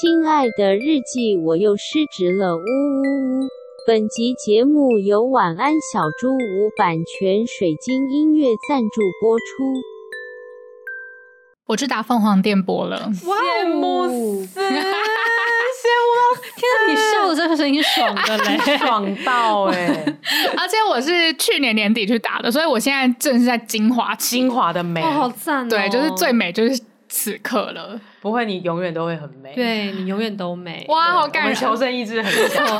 亲爱的日记，我又失职了，呜呜呜！本集节目由晚安小猪屋版权水晶音乐赞助播出。我去打凤凰电波了，羡慕死，羡慕到天啊！你笑的这个声音爽的嘞，爽到哎、欸！而且我是去年年底去打的，所以我现在正是在精华精华的美，哦、好赞、哦！对，就是最美，就是此刻了。不会，你永远都会很美。对，你永远都美。哇，好感人！求生意志很强。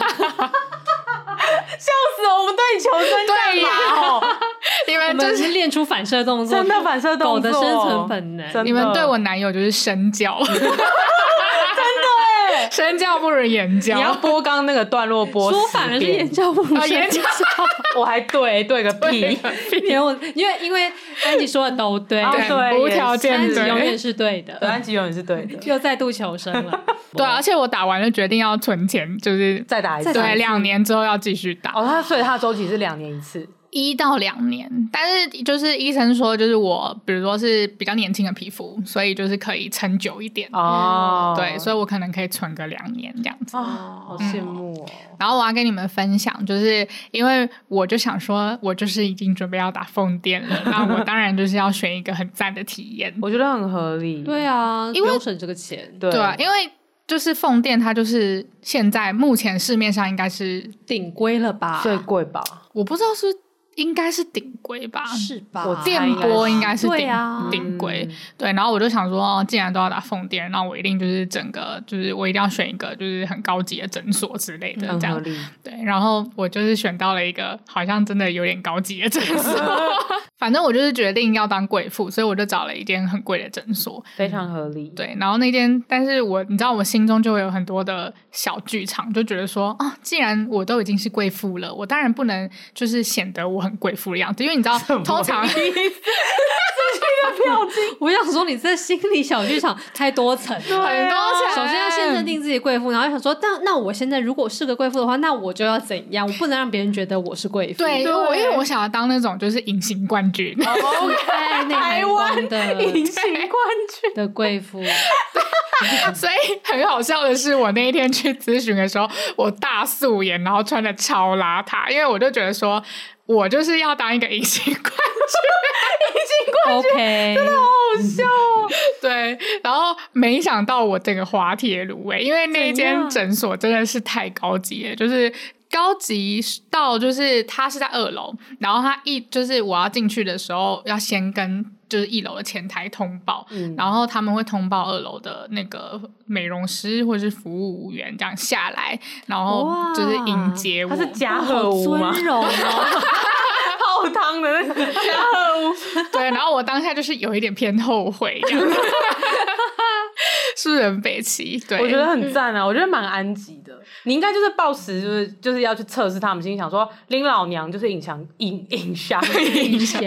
笑死我！我们对你求生干嘛？哦，你们就是练出反射动作，真的反射动作，狗的生存本能。你们对我男友就是身教，真的哎，身教不如言教。你要播刚刚那个段落播，说反了是言教不如身教。我还对对个屁！因为因为因为安吉说的都对，对，无条件，安吉永远是对的，安吉永远是对的。又再度求生了。对，而且我打完了，决定要存钱，就是再打一次。对，两年之后要继续打。哦，他所以他的周期是两年一次，一到两年。但是就是医生说，就是我，比如说是比较年轻的皮肤，所以就是可以撑久一点。哦，对，所以我可能可以存个两年这样子。哦，好羡慕哦。然后我要跟你们分享，就是因为我就想说，我就是已经准备要打凤电了，那我当然就是要选一个很赞的体验。我觉得很合理。对啊，因为不用省这个钱。对，对啊，因为。就是凤电，它就是现在目前市面上应该是顶规了吧？最贵吧？我不知道是应该是顶规吧？是吧？我电波应该是顶啊顶规。对，然后我就想说，哦，既然都要打凤电，那我一定就是整个就是我一定要选一个就是很高级的诊所之类的，这样。对，然后我就是选到了一个好像真的有点高级的诊所。反正我就是决定要当贵妇，所以我就找了一间很贵的诊所，非常合理。对，然后那间，但是我你知道，我心中就会有很多的小剧场，就觉得说啊，既然我都已经是贵妇了，我当然不能就是显得我很贵妇的样子，因为你知道，通常失去了票金。我想说，你这心理小剧场太多层，很多层。首先要先认定自己贵妇，然后想说，但那我现在如果是个贵妇的话，那我就要怎样？我不能让别人觉得我是贵妇。对，因为我因为我想要当那种就是隐形冠军。Oh, okay, 台湾的 隐形冠军的贵妇，所以很好笑的是，我那一天去咨询的时候，我大素颜，然后穿的超邋遢，因为我就觉得说，我就是要当一个隐形冠军，隐形冠军.真的好好笑哦。对，然后没想到我这个滑铁卢诶，因为那间诊所真的是太高级了，就是。高级到就是他是在二楼，然后他一就是我要进去的时候要先跟就是一楼的前台通报，嗯、然后他们会通报二楼的那个美容师或者是服务员这样下来，然后就是迎接我。他是嘉禾屋吗？尊荣哦，泡汤的那个嘉禾屋。对，然后我当下就是有一点偏后悔这样。是不是很北齐？对，我觉得很赞啊！嗯、我觉得蛮安吉的。你应该就是抱持，就是就是要去测试他们，心想说林老娘就是隐藏隐隐形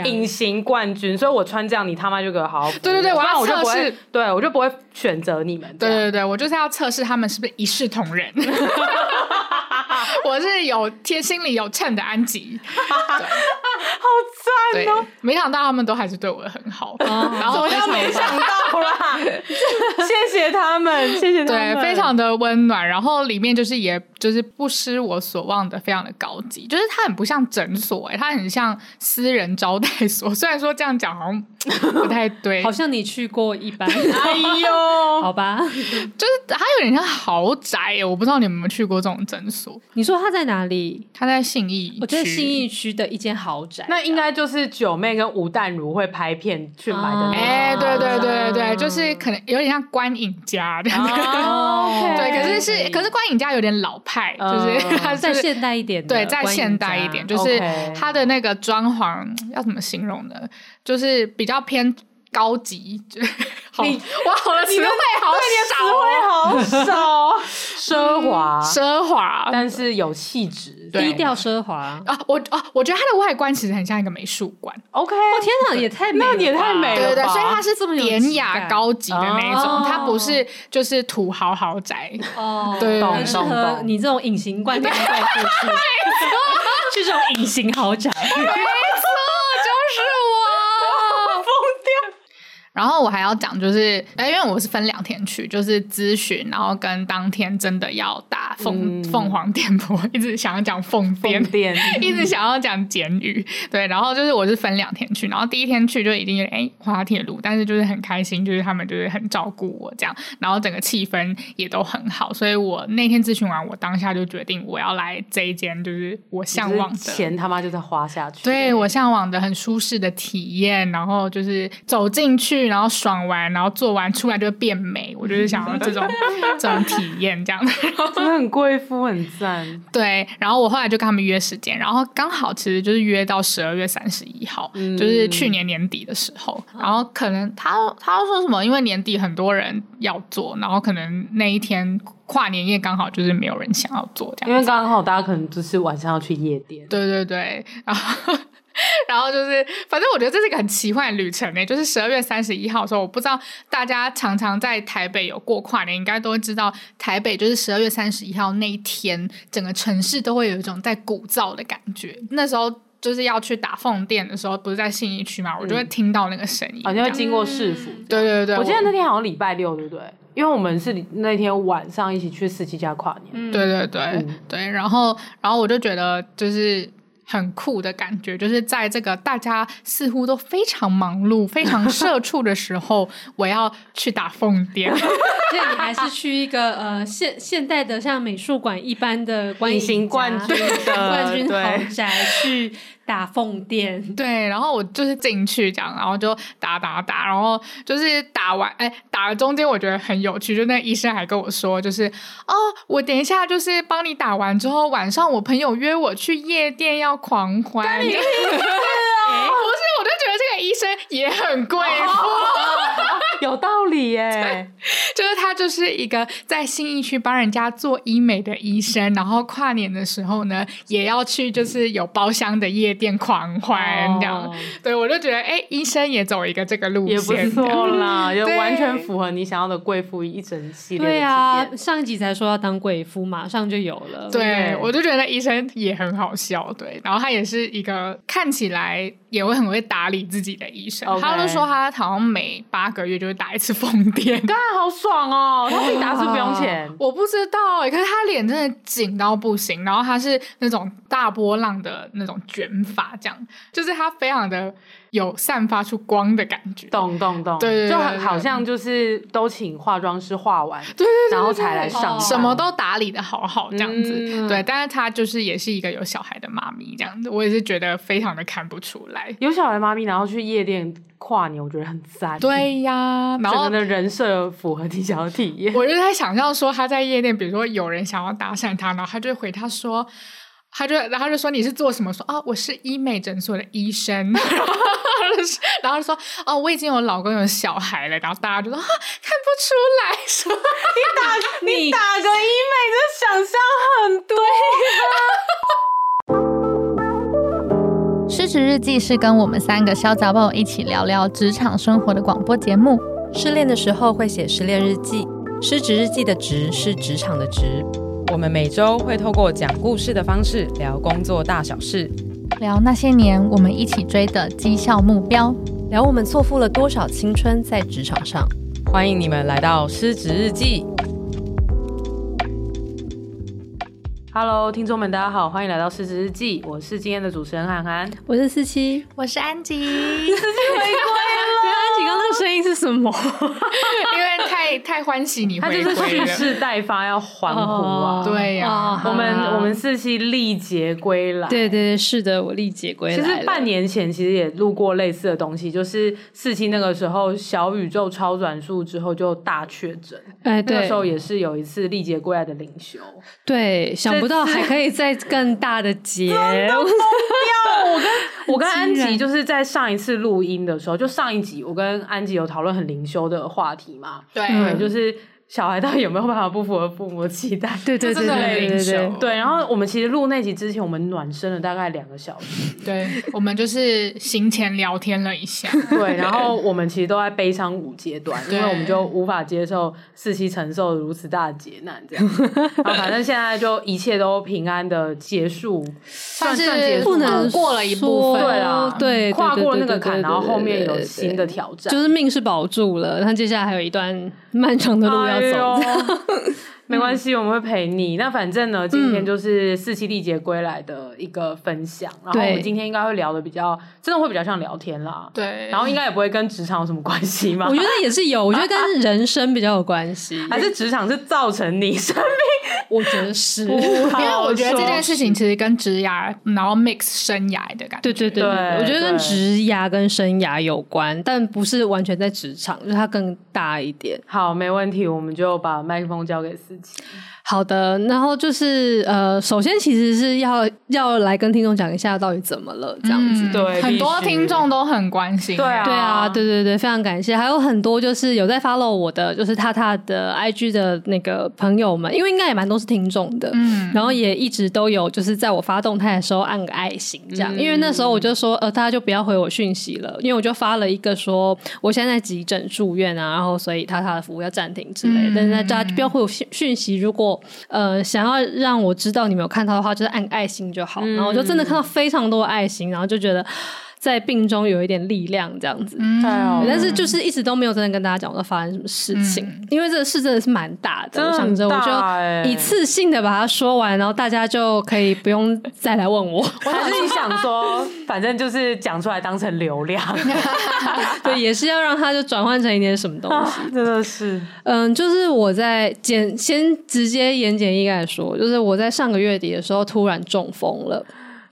隐形冠军，所以我穿这样，你他妈就给我好好。对对对，我要测试，对我就不会选择你们。对对对，我就是要测试他们是不是一视同仁。我是有贴心里有称的安吉，好赞哦！没想到他们都还是对我很好，然后我就没想到啦，谢谢他们，谢谢他们，对，非常的温暖。然后里面就是也就是不失我所望的，非常的高级，就是它很不像诊所，哎，它很像私人招待所。虽然说这样讲好像不太对，好像你去过一般。哎呦，好吧，就是它有点像豪宅，我不知道你们有没有去过这种诊所。你说它在哪里？它在信义，我觉得信义区的一间豪宅。那应该就是九妹跟吴淡如会拍片去买的。哎，对对对对，就是可能有点像观影家的。对，可是是可是观影家有点老派，就是它再现代一点。对，再现代一点，就是它的那个装潢要怎么形容呢？就是比较偏。高级，好哇！好了，词汇好少，词汇好少，奢华，奢华，但是有气质，低调奢华。啊！我啊，我觉得它的外观其实很像一个美术馆。OK，我天哪，也太美，那也太美了，对对对，所以它是这么典雅高级的那一种，它不是就是土豪豪宅。哦，对，很适合你这种隐形冠军贵妇去，去这种隐形豪宅。然后我还要讲，就是哎，因为我是分两天去，就是咨询，然后跟当天真的要打凤、嗯、凤凰电波，一直想要讲凤电，电。一直想要讲简语，对，然后就是我是分两天去，然后第一天去就已经有哎滑铁卢，但是就是很开心，就是他们就是很照顾我这样，然后整个气氛也都很好，所以我那天咨询完，我当下就决定我要来这一间，就是我向往的钱他妈就在花下去，对我向往的很舒适的体验，然后就是走进去。然后爽完，然后做完出来就会变美。我就是想要 这种这种体验，这样的，真的很贵妇，很赞。对，然后我后来就跟他们约时间，然后刚好其实就是约到十二月三十一号，嗯、就是去年年底的时候。然后可能他他说什么，因为年底很多人要做，然后可能那一天跨年夜刚好就是没有人想要做这样。因为刚好大家可能就是晚上要去夜店。对对对，然后。然后就是，反正我觉得这是一个很奇幻的旅程呢。就是十二月三十一号的时候，我不知道大家常常在台北有过跨年，应该都会知道，台北就是十二月三十一号那一天，整个城市都会有一种在鼓噪的感觉。那时候就是要去打凤店的时候，不是在信义区嘛，我就会听到那个声音，好像会经过市府。对对对，我记得那天好像礼拜六，对不对？因为我们是那天晚上一起去四七家跨年。对对对、嗯、对，然后然后我就觉得就是。很酷的感觉，就是在这个大家似乎都非常忙碌、非常 社畜的时候，我要去打疯癫。所以你还是去一个呃现现代的像美术馆一般的观影冠军的 冠军豪宅去。打凤店，对，然后我就是进去这样，然后就打打打，然后就是打完，哎，打了中间我觉得很有趣，就那个医生还跟我说，就是哦，我等一下就是帮你打完之后，晚上我朋友约我去夜店要狂欢，不是，我就觉得这个医生也很贵妇。有道理耶，就是他就是一个在新义区帮人家做医美的医生，然后跨年的时候呢，也要去就是有包厢的夜店狂欢这样。哦、对，我就觉得哎，医生也走一个这个路线，也不错啦，也完全符合你想要的贵妇一整系列。对啊，上一集才说要当贵妇，马上就有了。对，对我就觉得医生也很好笑，对，然后他也是一个看起来也会很会打理自己的医生。他就说他好像每八个月就。会打一次疯癫，当然好爽哦！他自己打是不用钱，我不知道哎、欸。可是他脸真的紧到不行，然后他是那种大波浪的那种卷发，这样就是他非常的。有散发出光的感觉，懂懂懂，对，就很好像就是都请化妆师化完，对对，然后才来上，什么都打理的好好这样子，对。但是她就是也是一个有小孩的妈咪这样子，我也是觉得非常的看不出来，有小孩妈咪，然后去夜店跨年，我觉得很赞。对呀，然后的人设符合你想要体验。我就在想象说他在夜店，比如说有人想要搭讪他，然后他就回他说。他就，然后就说你是做什么？说啊，我是医美诊所的医生。然后就说哦，我已经有老公有小孩了。然后大家就说啊，看不出来，说你打你打个医美，的想象很对。失职日记是跟我们三个小杂宝一起聊聊职场生活的广播节目。失恋的时候会写失恋日记，失职日记的职是职场的职。我们每周会透过讲故事的方式聊工作大小事，聊那些年我们一起追的绩效目标，聊我们错付了多少青春在职场上。欢迎你们来到失职日记。Hello，听众们，大家好，欢迎来到失职日记。我是今天的主持人涵涵，我是四七，我是安吉，四七回归了。安吉刚刚那个声音是什么？因为太太欢喜你回归了，他就是蓄势待发，要欢呼啊！哦、对呀、啊，我们我们四七历劫归来。对对对，是的，我历劫归来。其实半年前其实也录过类似的东西，就是四七那个时候小宇宙超转速之后就大确诊，哎，对，那个时候也是有一次历劫归来的领袖。对，想。不到还可以再更大的节，疯掉！我跟我跟 安吉就是在上一次录音的时候，就上一集我跟安吉有讨论很灵修的话题嘛，对，就是小孩到底有没有办法不符合父母期待？对对对对对对。对，然后我们其实录那集之前，我们暖身了大概两个小时。对，我们就是行前聊天了一下。对，然后我们其实都在悲伤五阶段，因为我们就无法接受四期承受如此大的劫难，这样。啊，反正现在就一切都平安的结束，算是不能过了一部分。对啊，对，跨过那个坎，然后后面有新的挑战。就是命是保住了，但接下来还有一段漫长的路要。要走。哎没关系，我们会陪你。那反正呢，今天就是四期历劫归来的一个分享。然后我们今天应该会聊的比较，真的会比较像聊天啦。对。然后应该也不会跟职场有什么关系嘛？我觉得也是有，我觉得跟 人生比较有关系。还是职场是造成你生命？我觉得是，因为我觉得这件事情其实跟职涯，然后 mix 生涯的感觉。对对对，我觉得跟职涯跟生涯有关，但不是完全在职场，就是它更大一点。好，没问题，我们就把麦克风交给 그. 好的，然后就是呃，首先其实是要要来跟听众讲一下到底怎么了，这样子。嗯、对，很多听众都很关心。对啊，对啊，对对对，非常感谢。还有很多就是有在 follow 我的，就是他他的 IG 的那个朋友们，因为应该也蛮多是听众的，嗯，然后也一直都有就是在我发动态的时候按个爱心这样，嗯、因为那时候我就说呃，大家就不要回我讯息了，因为我就发了一个说我现在在急诊住院啊，然后所以他他的服务要暂停之类的，嗯、但是大家不要回我讯讯息，如果呃，想要让我知道你没有看到的话，就是按爱心就好。嗯、然后我就真的看到非常多爱心，然后就觉得。在病中有一点力量，这样子，嗯、但是就是一直都没有真的跟大家讲到发生什么事情，嗯、因为这个事真的是蛮大的。我想着我就一次性的把它说完，然后大家就可以不用再来问我。还是你想说，反正就是讲出来当成流量，对，也是要让它就转换成一点什么东西。啊、真的是，嗯，就是我在简先直接言简意赅的说，就是我在上个月底的时候突然中风了。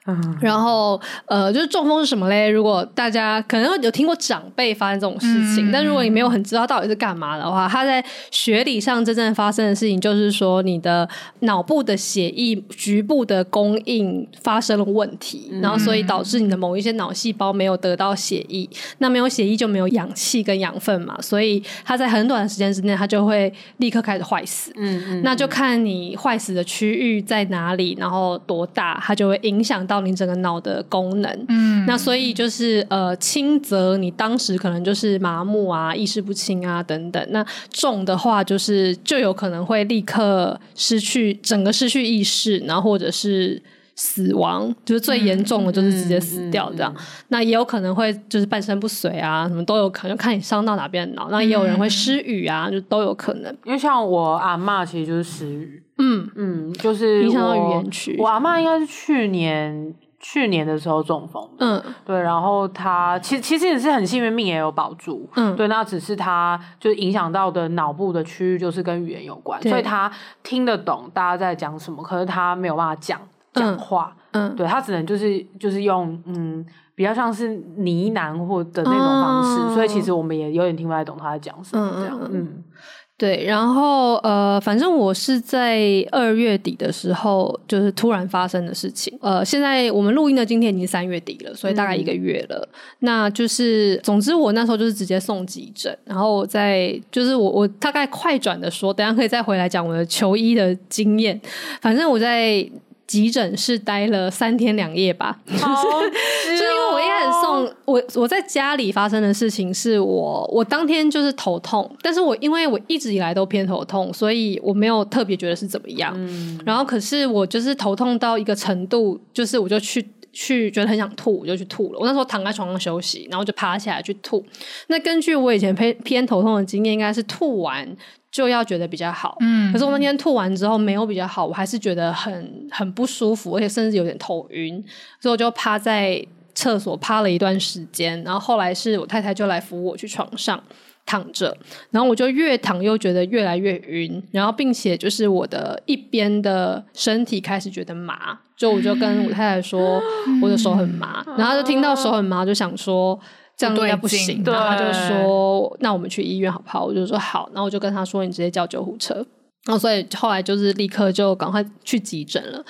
嗯、然后，呃，就是中风是什么嘞？如果大家可能有听过长辈发生这种事情，嗯、但如果你没有很知道到底是干嘛的话，它在学理上真正发生的事情就是说，你的脑部的血液局部的供应发生了问题，嗯、然后所以导致你的某一些脑细胞没有得到血液，那没有血液就没有氧气跟养分嘛，所以它在很短的时间之内，它就会立刻开始坏死。嗯嗯，那就看你坏死的区域在哪里，然后多大，它就会影响到。到你整个脑的功能，嗯，那所以就是呃，轻则你当时可能就是麻木啊、意识不清啊等等，那重的话就是就有可能会立刻失去整个失去意识，然后或者是死亡，就是最严重的就是直接死掉这样。嗯嗯嗯、那也有可能会就是半身不遂啊，什么都有可能，看你伤到哪边的脑。那也有人会失语啊，就都有可能。因为像我阿妈其实就是失语。嗯。嗯，就是影响到语言区。我阿妈应该是去年去年的时候中风，嗯，对，然后她其实其实也是很幸运，命也有保住，嗯，对，那只是她就是影响到的脑部的区域就是跟语言有关，所以她听得懂大家在讲什么，可是她没有办法讲讲话，嗯，对，她只能就是就是用嗯比较像是呢喃或的那种方式，嗯、所以其实我们也有点听不太懂他在讲什么这样，嗯。嗯对，然后呃，反正我是在二月底的时候，就是突然发生的事情。呃，现在我们录音的今天已经三月底了，所以大概一个月了。嗯、那就是，总之我那时候就是直接送急诊，然后我在就是我我大概快转的说，等下可以再回来讲我的求医的经验。反正我在。急诊室待了三天两夜吧，就是、哦、就是因为我我在家里发生的事情是我我当天就是头痛，但是我因为我一直以来都偏头痛，所以我没有特别觉得是怎么样。嗯、然后可是我就是头痛到一个程度，就是我就去去觉得很想吐，我就去吐了。我那时候躺在床上休息，然后就爬起来去吐。那根据我以前偏偏头痛的经验，应该是吐完。就要觉得比较好，嗯，可是我那天吐完之后没有比较好，我还是觉得很很不舒服，而且甚至有点头晕，所以我就趴在厕所趴了一段时间，然后后来是我太太就来扶我去床上躺着，然后我就越躺又觉得越来越晕，然后并且就是我的一边的身体开始觉得麻，就我就跟我太太说我的手很麻，然后就听到手很麻就想说。这样应该不行，不然后他就说：“那我们去医院好不好？”我就说：“好。”然后我就跟他说：“你直接叫救护车。”然后所以后来就是立刻就赶快去急诊了。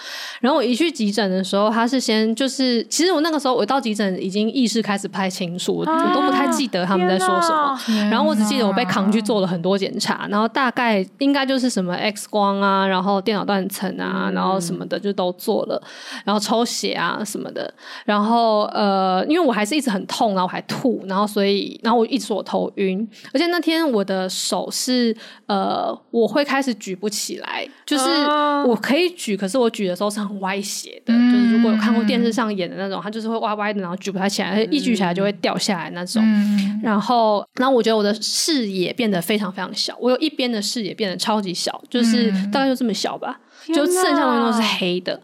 然后我一去急诊的时候，他是先就是，其实我那个时候我到急诊已经意识开始不太清楚，我都不太记得他们在说什么。然后我只记得我被扛去做了很多检查，然后大概应该就是什么 X 光啊，然后电脑断层啊，然后什么的就都做了，然后抽血啊什么的。然后呃，因为我还是一直很痛，然后我还吐，然后所以然后我一直我头晕，而且那天我的手是呃，我会开始。举不起来，就是我可以举，可是我举的时候是很歪斜的。嗯、就是如果有看过电视上演的那种，它就是会歪歪的，然后举不太起来，嗯、一举起来就会掉下来那种。嗯、然后，然后我觉得我的视野变得非常非常小，我有一边的视野变得超级小，就是大概就这么小吧。就剩下的东西都是黑的，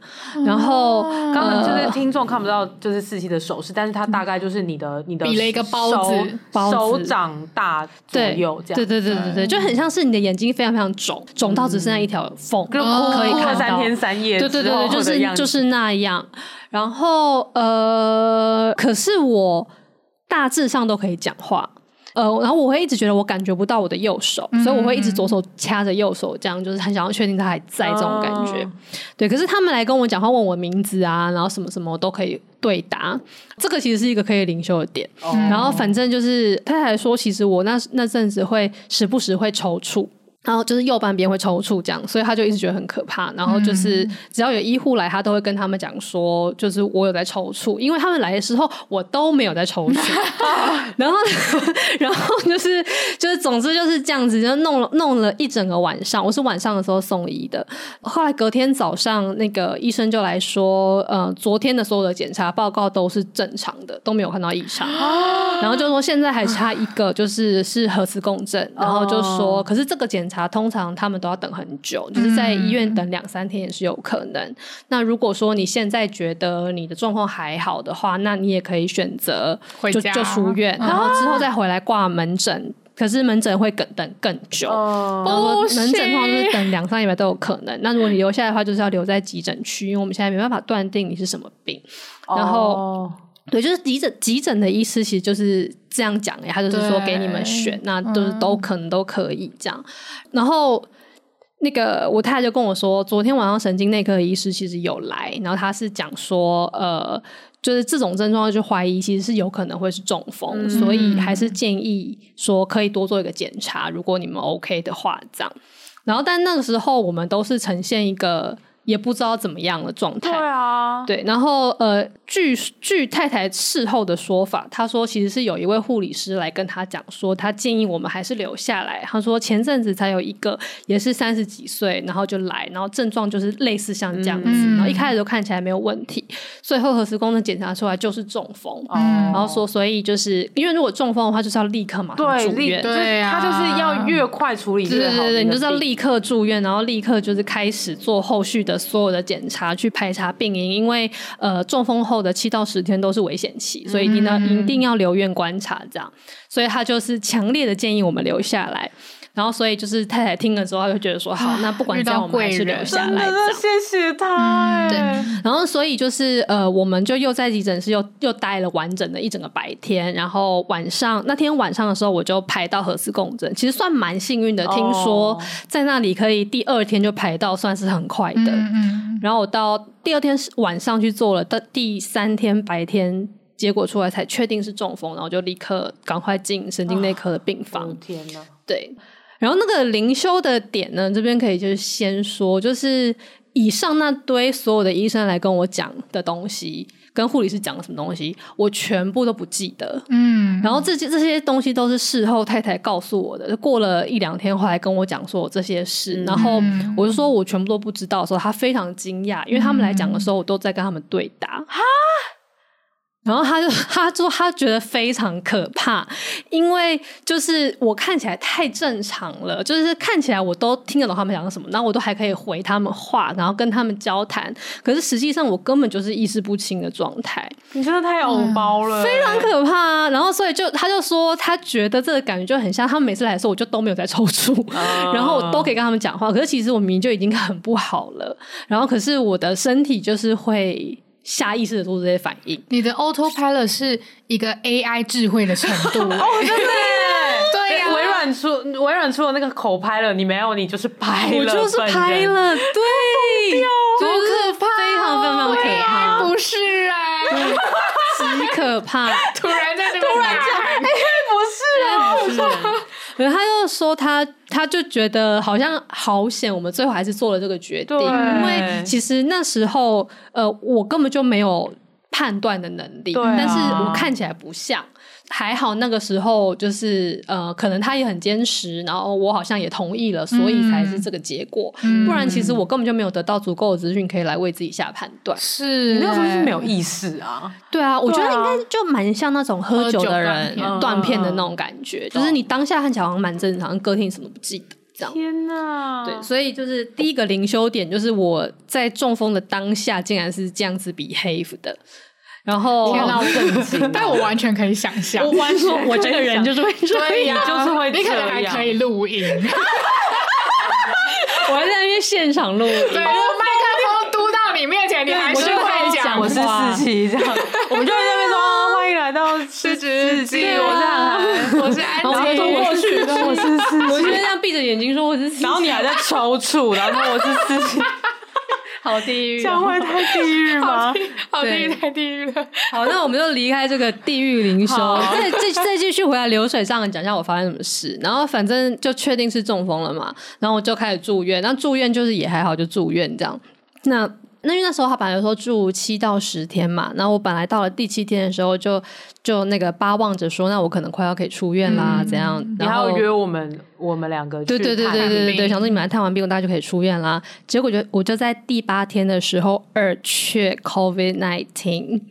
然后刚刚就是听众看不到，就是四期的手势，但是它大概就是你的你的比了一个包子，手掌大左右这样，对对对对对，就很像是你的眼睛非常非常肿，肿到只剩下一条缝，可以看三天三夜，对对对对，就是就是那样。然后呃，可是我大致上都可以讲话。呃，然后我会一直觉得我感觉不到我的右手，嗯、所以我会一直左手掐着右手，这样就是很想要确定他还在这种感觉。哦、对，可是他们来跟我讲话，问我名字啊，然后什么什么我都可以对答，这个其实是一个可以灵修的点。哦、然后反正就是太太说，其实我那那阵子会时不时会抽搐。然后就是右半边会抽搐，这样，所以他就一直觉得很可怕。然后就是只要有医护来，他都会跟他们讲说，就是我有在抽搐，因为他们来的时候我都没有在抽搐。然后，然后就是就是，总之就是这样子，就弄了弄了一整个晚上。我是晚上的时候送医的，后来隔天早上那个医生就来说，呃，昨天的所有的检查报告都是正常的，都没有看到异常。然后就说现在还差一个，就是是核磁共振。然后就说，可是这个检查通常他们都要等很久，就是在医院等两三天也是有可能。嗯、那如果说你现在觉得你的状况还好的话，那你也可以选择就就出院，然后之后再回来挂门诊。啊、可是门诊会更等更久，哦、然后门诊通常就是等两三礼拜都有可能。哦、那如果你留下来的话，就是要留在急诊区，因为我们现在没办法断定你是什么病。然后。哦对，就是急诊急诊的医师其实就是这样讲诶，他就是说给你们选，那都是都可能都可以这样。嗯、然后那个我太太就跟我说，昨天晚上神经内科的医师其实有来，然后他是讲说，呃，就是这种症状就怀疑其实是有可能会是中风，嗯、所以还是建议说可以多做一个检查，如果你们 OK 的话，这样。然后但那个时候我们都是呈现一个。也不知道怎么样的状态。对啊，对，然后呃，据据太太事后的说法，她说其实是有一位护理师来跟她讲说，她建议我们还是留下来。她说前阵子才有一个也是三十几岁，然后就来，然后症状就是类似像这样子，嗯、然后一开始都看起来没有问题，最后核磁共振检查出来就是中风。嗯、然后说所以就是因为如果中风的话，就是要立刻马上住院，对啊，他就是要越快处理越好。对对对，你就是要立刻住院，然后立刻就是开始做后续的。所有的检查去排查病因，因为呃中风后的七到十天都是危险期，所以一定要一定要留院观察这样，所以他就是强烈的建议我们留下来。然后，所以就是太太听了之后，他就觉得说：“好，那不管这样，我们还是留下来。”这样，谢谢他。对，然后所以就是呃，我们就又在急诊室又又待了完整的一整个白天。然后晚上那天晚上的时候，我就排到核磁共振，其实算蛮幸运的。听说在那里可以第二天就排到，算是很快的。然后我到第二天晚上去做了，到第三天白天结果出来才确定是中风，然后就立刻赶快进神经内科的病房。天哪，对。然后那个灵修的点呢，这边可以就是先说，就是以上那堆所有的医生来跟我讲的东西，跟护理师讲了什么东西，我全部都不记得。嗯，然后这些这些东西都是事后太太告诉我的，过了一两天后来跟我讲说我这些事，嗯、然后我就说我全部都不知道的时候，他非常惊讶，因为他们来讲的时候，我都在跟他们对答。哈。然后他就 他说他觉得非常可怕，因为就是我看起来太正常了，就是看起来我都听得懂他们讲什么，然后我都还可以回他们话，然后跟他们交谈。可是实际上我根本就是意识不清的状态。你真的太偶包了，非常可怕啊。然后所以就他就说他觉得这个感觉就很像他们每次来的时候我就都没有在抽搐，嗯、然后我都可以跟他们讲话。可是其实我明明就已经很不好了，然后可是我的身体就是会。下意识的做出这些反应，你的 autopilot 是一个 AI 智慧的程度，哦，真的，对呀，微软软出微软出了那个口拍了，你没有，你就是拍了，我就是拍了，对，好可怕，非常非常可怕，不是哎，极可怕，突然在这边突然讲，哎，不是啊，然后他又说他他就觉得好像好险，我们最后还是做了这个决定，因为其实那时候呃，我根本就没有判断的能力，但是我看起来不像。还好那个时候就是呃，可能他也很坚持，然后我好像也同意了，所以才是这个结果。嗯、不然其实我根本就没有得到足够的资讯，可以来为自己下判断。是你那时候是没有意识啊？对啊，我觉得应该就蛮像那种喝酒的人断片的那种感觉，就是你当下看起来好像蛮正常，隔天什么都不记得这样。天哪！对，所以就是第一个灵修点，就是我在中风的当下，竟然是这样子 behave 的。然后，天哪，我震惊！但我完全可以想象，我完全，我这个人就是会这样，就是会，你可能还可以录音。我还在那边现场录音，对，麦克风嘟到你面前，你还是会讲。我是四七，这样，我们就在那边说欢迎来到失职日记。我是安，我是安，然后嘟过去，我是四七，我就这样闭着眼睛说我是四七，然后你还在抽搐，然后我是四七。好地狱，这样会太地狱吗？好地狱，太地狱了。好，那我们就离开这个地狱灵修，再再再继续回来流水上讲一下我发生什么事。然后反正就确定是中风了嘛，然后我就开始住院。然后住院就是也还好，就住院这样。那。那因为那时候他本来说住七到十天嘛，然后我本来到了第七天的时候就就那个巴望着说，那我可能快要可以出院啦，嗯、怎样？然后约我们我们两个去对对对对对对对，想说你们来探完病，大家就可以出院啦。结果就我就在第八天的时候二确 COVID nineteen，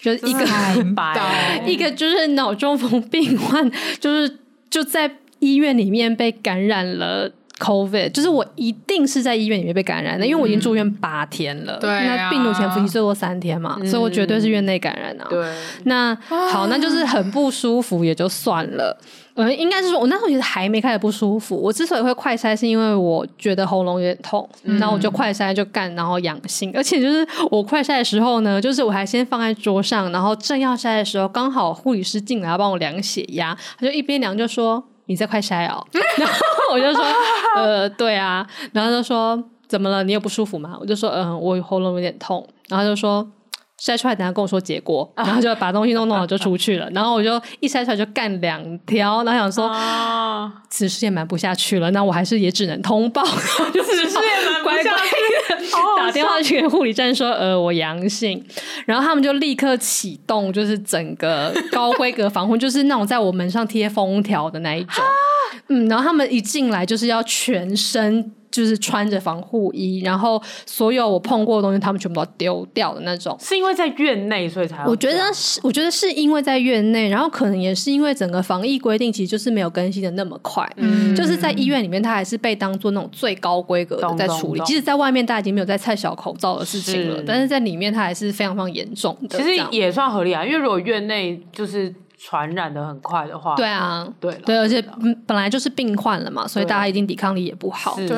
就是一个 白一个就是脑中风病患，就是就在医院里面被感染了。COVID 就是我一定是在医院里面被感染的，因为我已经住院八天了。对，那病毒潜伏期最多三天嘛，所以我绝对是院内感染啊。对，那好，那就是很不舒服也就算了。嗯，应该是说我那时候其实还没开始不舒服。我之所以会快筛，是因为我觉得喉咙有点痛，然后我就快筛就干，然后阳性。而且就是我快筛的时候呢，就是我还先放在桌上，然后正要筛的时候，刚好护理师进来要帮我量血压，他就一边量就说。你在快筛哦，然后我就说，呃，对啊，然后他就说怎么了？你有不舒服吗？我就说，嗯，我喉咙有点痛，然后就说。筛出来，等下跟我说结果，然后就把东西弄弄了就出去了。然后我就一筛出来就干两条，然后想说，此事也瞒不下去了，那我还是也只能通报，此事也瞒不下去，打电话去给护理站说，呃，我阳性，然后他们就立刻启动，就是整个高规格防护，就是那种在我门上贴封条的那一种，嗯，然后他们一进来就是要全身。就是穿着防护衣，然后所有我碰过的东西，他们全部都丢掉的那种。是因为在院内，所以才我觉得是，我觉得是因为在院内，然后可能也是因为整个防疫规定其实就是没有更新的那么快。嗯，就是在医院里面，它还是被当做那种最高规格的在处理。即使在外面，大家已经没有在拆小口罩的事情了，是但是在里面，它还是非常非常严重的。其实也算合理啊，因为如果院内就是。传染的很快的话，对啊，对对，而且本来就是病患了嘛，所以大家一定抵抗力也不好。对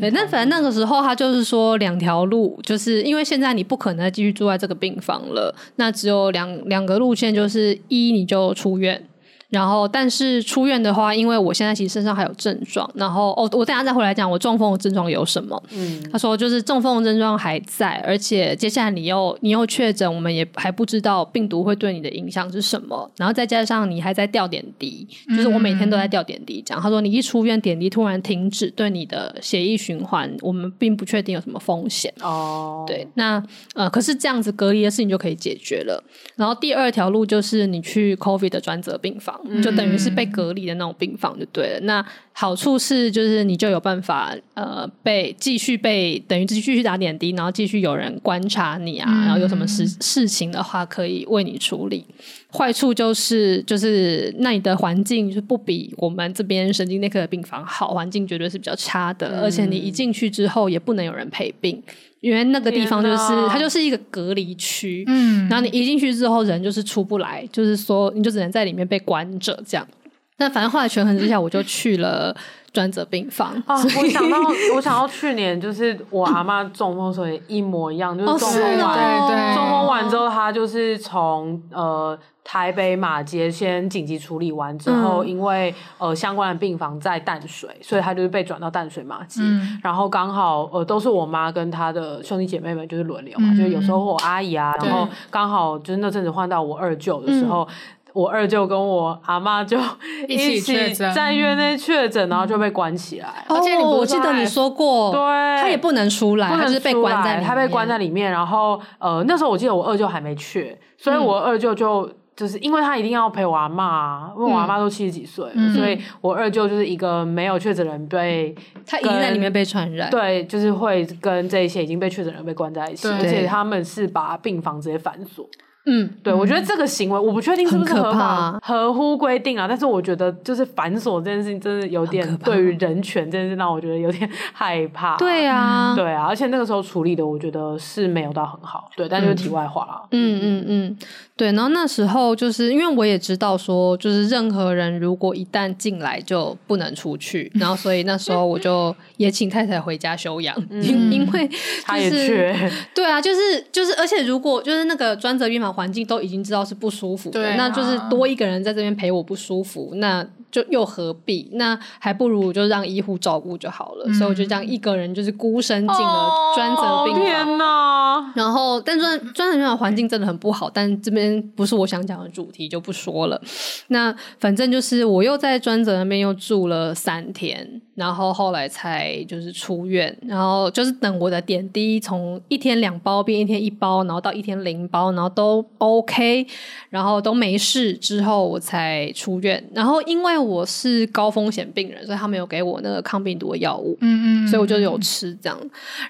对，那反正那个时候他就是说两条路，就是因为现在你不可能再继续住在这个病房了，那只有两两个路线，就是一你就出院。然后，但是出院的话，因为我现在其实身上还有症状。然后，哦，我等下再回来讲我中风的症状有什么。嗯，他说就是中风的症状还在，而且接下来你又你又确诊，我们也还不知道病毒会对你的影响是什么。然后再加上你还在吊点滴，就是我每天都在吊点滴。讲、嗯、他说你一出院点滴突然停止，对你的血液循环，我们并不确定有什么风险。哦，对，那呃，可是这样子隔离的事情就可以解决了。然后第二条路就是你去 COVID 的专责病房。就等于是被隔离的那种病房就对了。那好处是就是你就有办法呃被继续被等于继续打点滴，然后继续有人观察你啊，然后有什么事事情的话可以为你处理。坏处就是就是那你的环境就是不比我们这边神经内科的病房好，环境绝对是比较差的。而且你一进去之后也不能有人陪病，因为那个地方就是它就是一个隔离区。嗯，然后你一进去之后人就是出不来，就是说你就只能在里面被关着这样。但反正后来权衡之下，我就去了专责病房啊！我想到，我想到去年就是我阿妈中风时候也一模一样，就是中风完，哦、对对中风完之后，她就是从呃台北马街先紧急处理完之后，嗯、因为呃相关的病房在淡水，所以她就是被转到淡水马街。嗯、然后刚好呃都是我妈跟她的兄弟姐妹们就是轮流嘛，嗯、就是有时候我阿姨啊，然后刚好就是那阵子换到我二舅的时候。嗯我二舅跟我阿妈就 一起在院内确诊，然后就被关起来。而且我记得你说过，对，他也不能出来，他是被关在，他被关在里面。然后呃，那时候我记得我二舅还没确，所以我二舅就就是因为他一定要陪我阿妈，因为我阿妈都七十几岁，所以我二舅就是一个没有确诊人被他已经在里面被传染，对，就是会跟这些已经被确诊人被关在一起，而且他们是把病房直接反锁。嗯，对，我觉得这个行为我不确定是不是合法、合乎规定啊。但是我觉得就是反锁这件事情，真的有点对于人权这件事让我觉得有点害怕。对啊，对啊，而且那个时候处理的，我觉得是没有到很好。对，但就是题外话啦。嗯嗯嗯，对。然后那时候就是因为我也知道说，就是任何人如果一旦进来就不能出去，然后所以那时候我就也请太太回家休养，因因为他也去。对啊，就是就是，而且如果就是那个专责病房。环境都已经知道是不舒服的，啊、那就是多一个人在这边陪我不舒服，那就又何必？那还不如就让医护照顾就好了。嗯、所以我就这样一个人就是孤身进了专责病房。哦、天哪！然后，但专专责病房环境真的很不好，但这边不是我想讲的主题，就不说了。那反正就是我又在专责那边又住了三天。然后后来才就是出院，然后就是等我的点滴从一天两包变一天一包，然后到一天零包，然后都 OK，然后都没事之后我才出院。然后因为我是高风险病人，所以他没有给我那个抗病毒的药物，嗯嗯，所以我就有吃这样。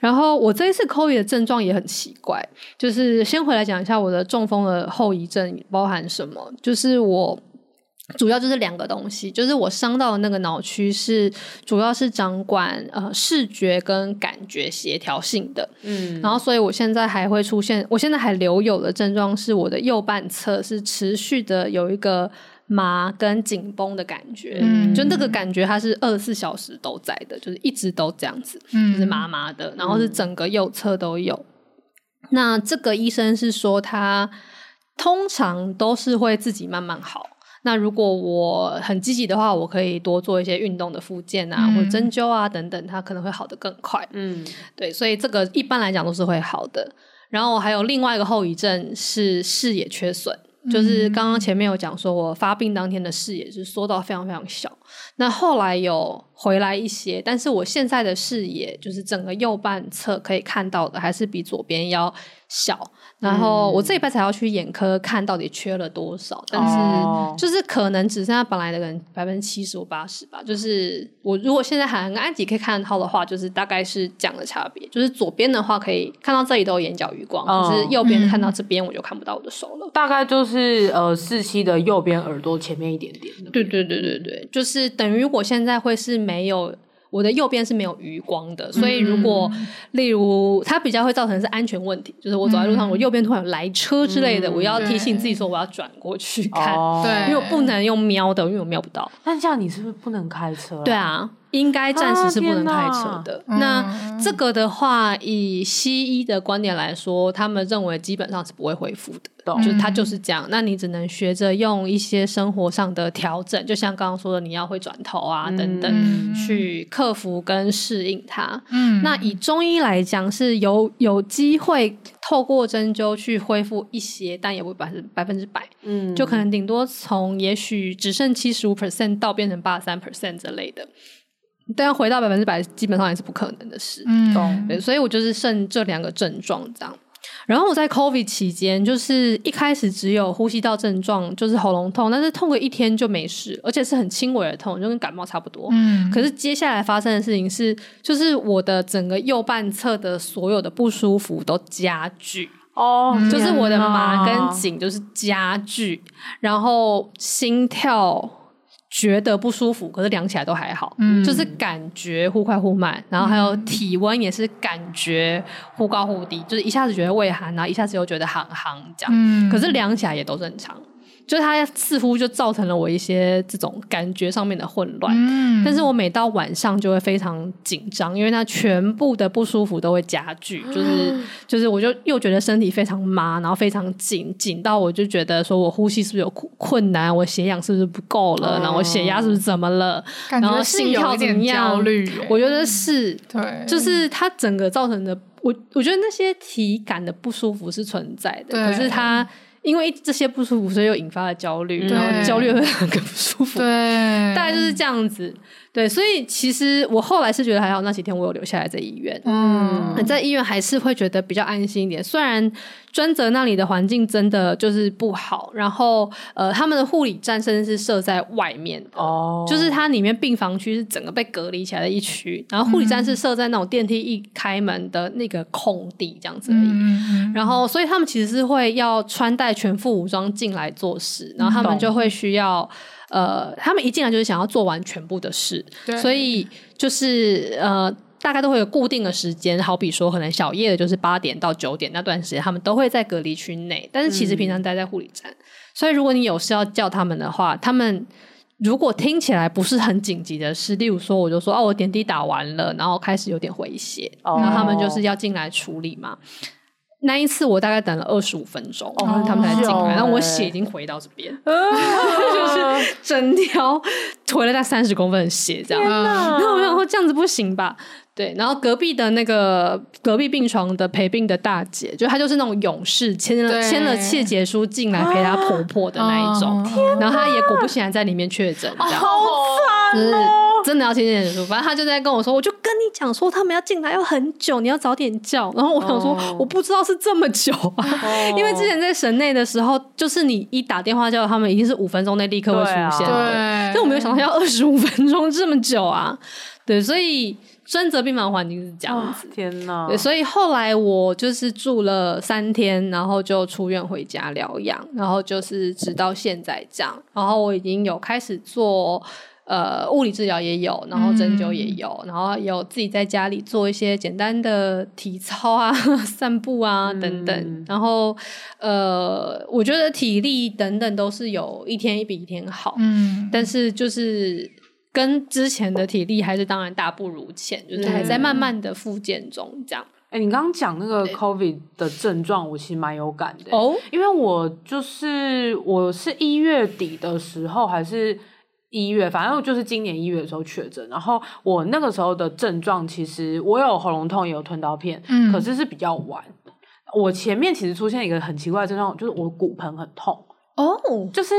然后我这一次 COVID 的症状也很奇怪，就是先回来讲一下我的中风的后遗症包含什么，就是我。主要就是两个东西，就是我伤到的那个脑区是主要是掌管呃视觉跟感觉协调性的，嗯，然后所以我现在还会出现，我现在还留有的症状是我的右半侧是持续的有一个麻跟紧绷的感觉，嗯，就那个感觉它是二十四小时都在的，就是一直都这样子，嗯，就是麻麻的，然后是整个右侧都有。嗯，那这个医生是说他通常都是会自己慢慢好。那如果我很积极的话，我可以多做一些运动的复健啊，嗯、或者针灸啊等等，它可能会好得更快。嗯，对，所以这个一般来讲都是会好的。然后还有另外一个后遗症是视野缺损，嗯、就是刚刚前面有讲说我发病当天的视野是缩到非常非常小，那后来有回来一些，但是我现在的视野就是整个右半侧可以看到的还是比左边要小。然后我这一辈才要去眼科看到底缺了多少，但是就是可能只剩下本来的人百分之七十或八十吧。就是我如果现在还跟安吉可以看得到的话，就是大概是这样的差别。就是左边的话可以看到这里都有眼角余光，可是右边看到这边我就看不到我的手了。大概就是呃四期的右边耳朵前面一点点。对对对对对，就是等于我现在会是没有。我的右边是没有余光的，所以如果、嗯、例如它比较会造成是安全问题，就是我走在路上，嗯、我右边突然有来车之类的，嗯、我要提醒自己说我要转过去看，对，因为我不能用瞄的，因为我瞄不到。但这样你是不是不能开车、啊？对啊。应该暂时是不能开车的。啊、那这个的话，以西医的观点来说，他们认为基本上是不会恢复的，嗯、就是它就是这样。那你只能学着用一些生活上的调整，就像刚刚说的，你要会转头啊等等，嗯、去克服跟适应它。嗯，那以中医来讲，是有有机会透过针灸去恢复一些，但也不会百分百分之百。嗯，就可能顶多从也许只剩七十五 percent 到变成八十三 percent 之类的。但要回到百分之百，基本上也是不可能的事。嗯，对，所以我就是剩这两个症状这样。然后我在 COVID 期间，就是一开始只有呼吸道症状，就是喉咙痛，但是痛个一天就没事，而且是很轻微的痛，就跟感冒差不多。嗯，可是接下来发生的事情是，就是我的整个右半侧的所有的不舒服都加剧。哦，就是我的麻跟紧就是加剧，然后心跳。觉得不舒服，可是量起来都还好，嗯，就是感觉忽快忽慢，然后还有体温也是感觉忽高忽低，就是一下子觉得畏寒，然后一下子又觉得寒寒这样，嗯，可是量起来也都正常。就是它似乎就造成了我一些这种感觉上面的混乱。嗯，但是我每到晚上就会非常紧张，因为它全部的不舒服都会加剧，就是就是我就又觉得身体非常麻，然后非常紧紧到我就觉得说我呼吸是不是有困难，我血氧是不是不够了，然后我血压是不是怎么了，然后心跳怎么样？焦虑，我觉得是，对，就是它整个造成的。我我觉得那些体感的不舒服是存在的，可是它因为这些不舒服，所以又引发了焦虑，然后焦虑会很不舒服，对，大概就是这样子。对，所以其实我后来是觉得还好，那几天我有留下来在医院，嗯，在医院还是会觉得比较安心一点。虽然专责那里的环境真的就是不好，然后呃，他们的护理站甚至是设在外面的，哦，就是它里面病房区是整个被隔离起来的一区，然后护理站是设在那种电梯一开门的那个空地这样子而已。嗯，然后，所以他们其实是会要穿戴全副武装进来做事，然后他们就会需要。呃，他们一进来就是想要做完全部的事，所以就是呃，大概都会有固定的时间，好比说可能小夜的就是八点到九点那段时间，他们都会在隔离区内，但是其实平常待在护理站，嗯，所以如果你有事要叫他们的话，他们如果听起来不是很紧急的事，例如说我就说哦，我点滴打完了，然后开始有点回血，哦，然后他们就是要进来处理嘛。那一次我大概等了二十五分钟，然后他们才进来，然后我血已经回到这边，就是整条回了大概三十公分的血这样。然后我想说这样子不行吧？对，然后隔壁的那个隔壁病床的陪病的大姐，就她就是那种勇士，签了签了切结书进来陪她婆婆的那一种。然后她也果不其然在里面确诊，这样。好惨哦。真的要听见说，反正他就在跟我说，我就跟你讲说，他们要进来要很久，你要早点叫。然后我想说，oh. 我不知道是这么久啊，oh. 因为之前在省内的时候，就是你一打电话叫他们，已经是五分钟内立刻会出现的。对，但我没有想到要二十五分钟这么久啊。对，所以专责病房环境是这样子。Oh, 天哪！对，所以后来我就是住了三天，然后就出院回家疗养，然后就是直到现在这样。然后我已经有开始做。呃，物理治疗也有，然后针灸也有，嗯、然后有自己在家里做一些简单的体操啊、散步啊等等。嗯、然后呃，我觉得体力等等都是有一天一比一天好。嗯，但是就是跟之前的体力还是当然大不如前，就是还在慢慢的复健中这样。哎、嗯，你刚刚讲那个 COVID 的症状，我其实蛮有感的哦，因为我就是我是一月底的时候还是。一月，反正就是今年一月的时候确诊，然后我那个时候的症状，其实我有喉咙痛，也有吞刀片，嗯，可是是比较晚。我前面其实出现一个很奇怪的症状，就是我骨盆很痛，哦，就是。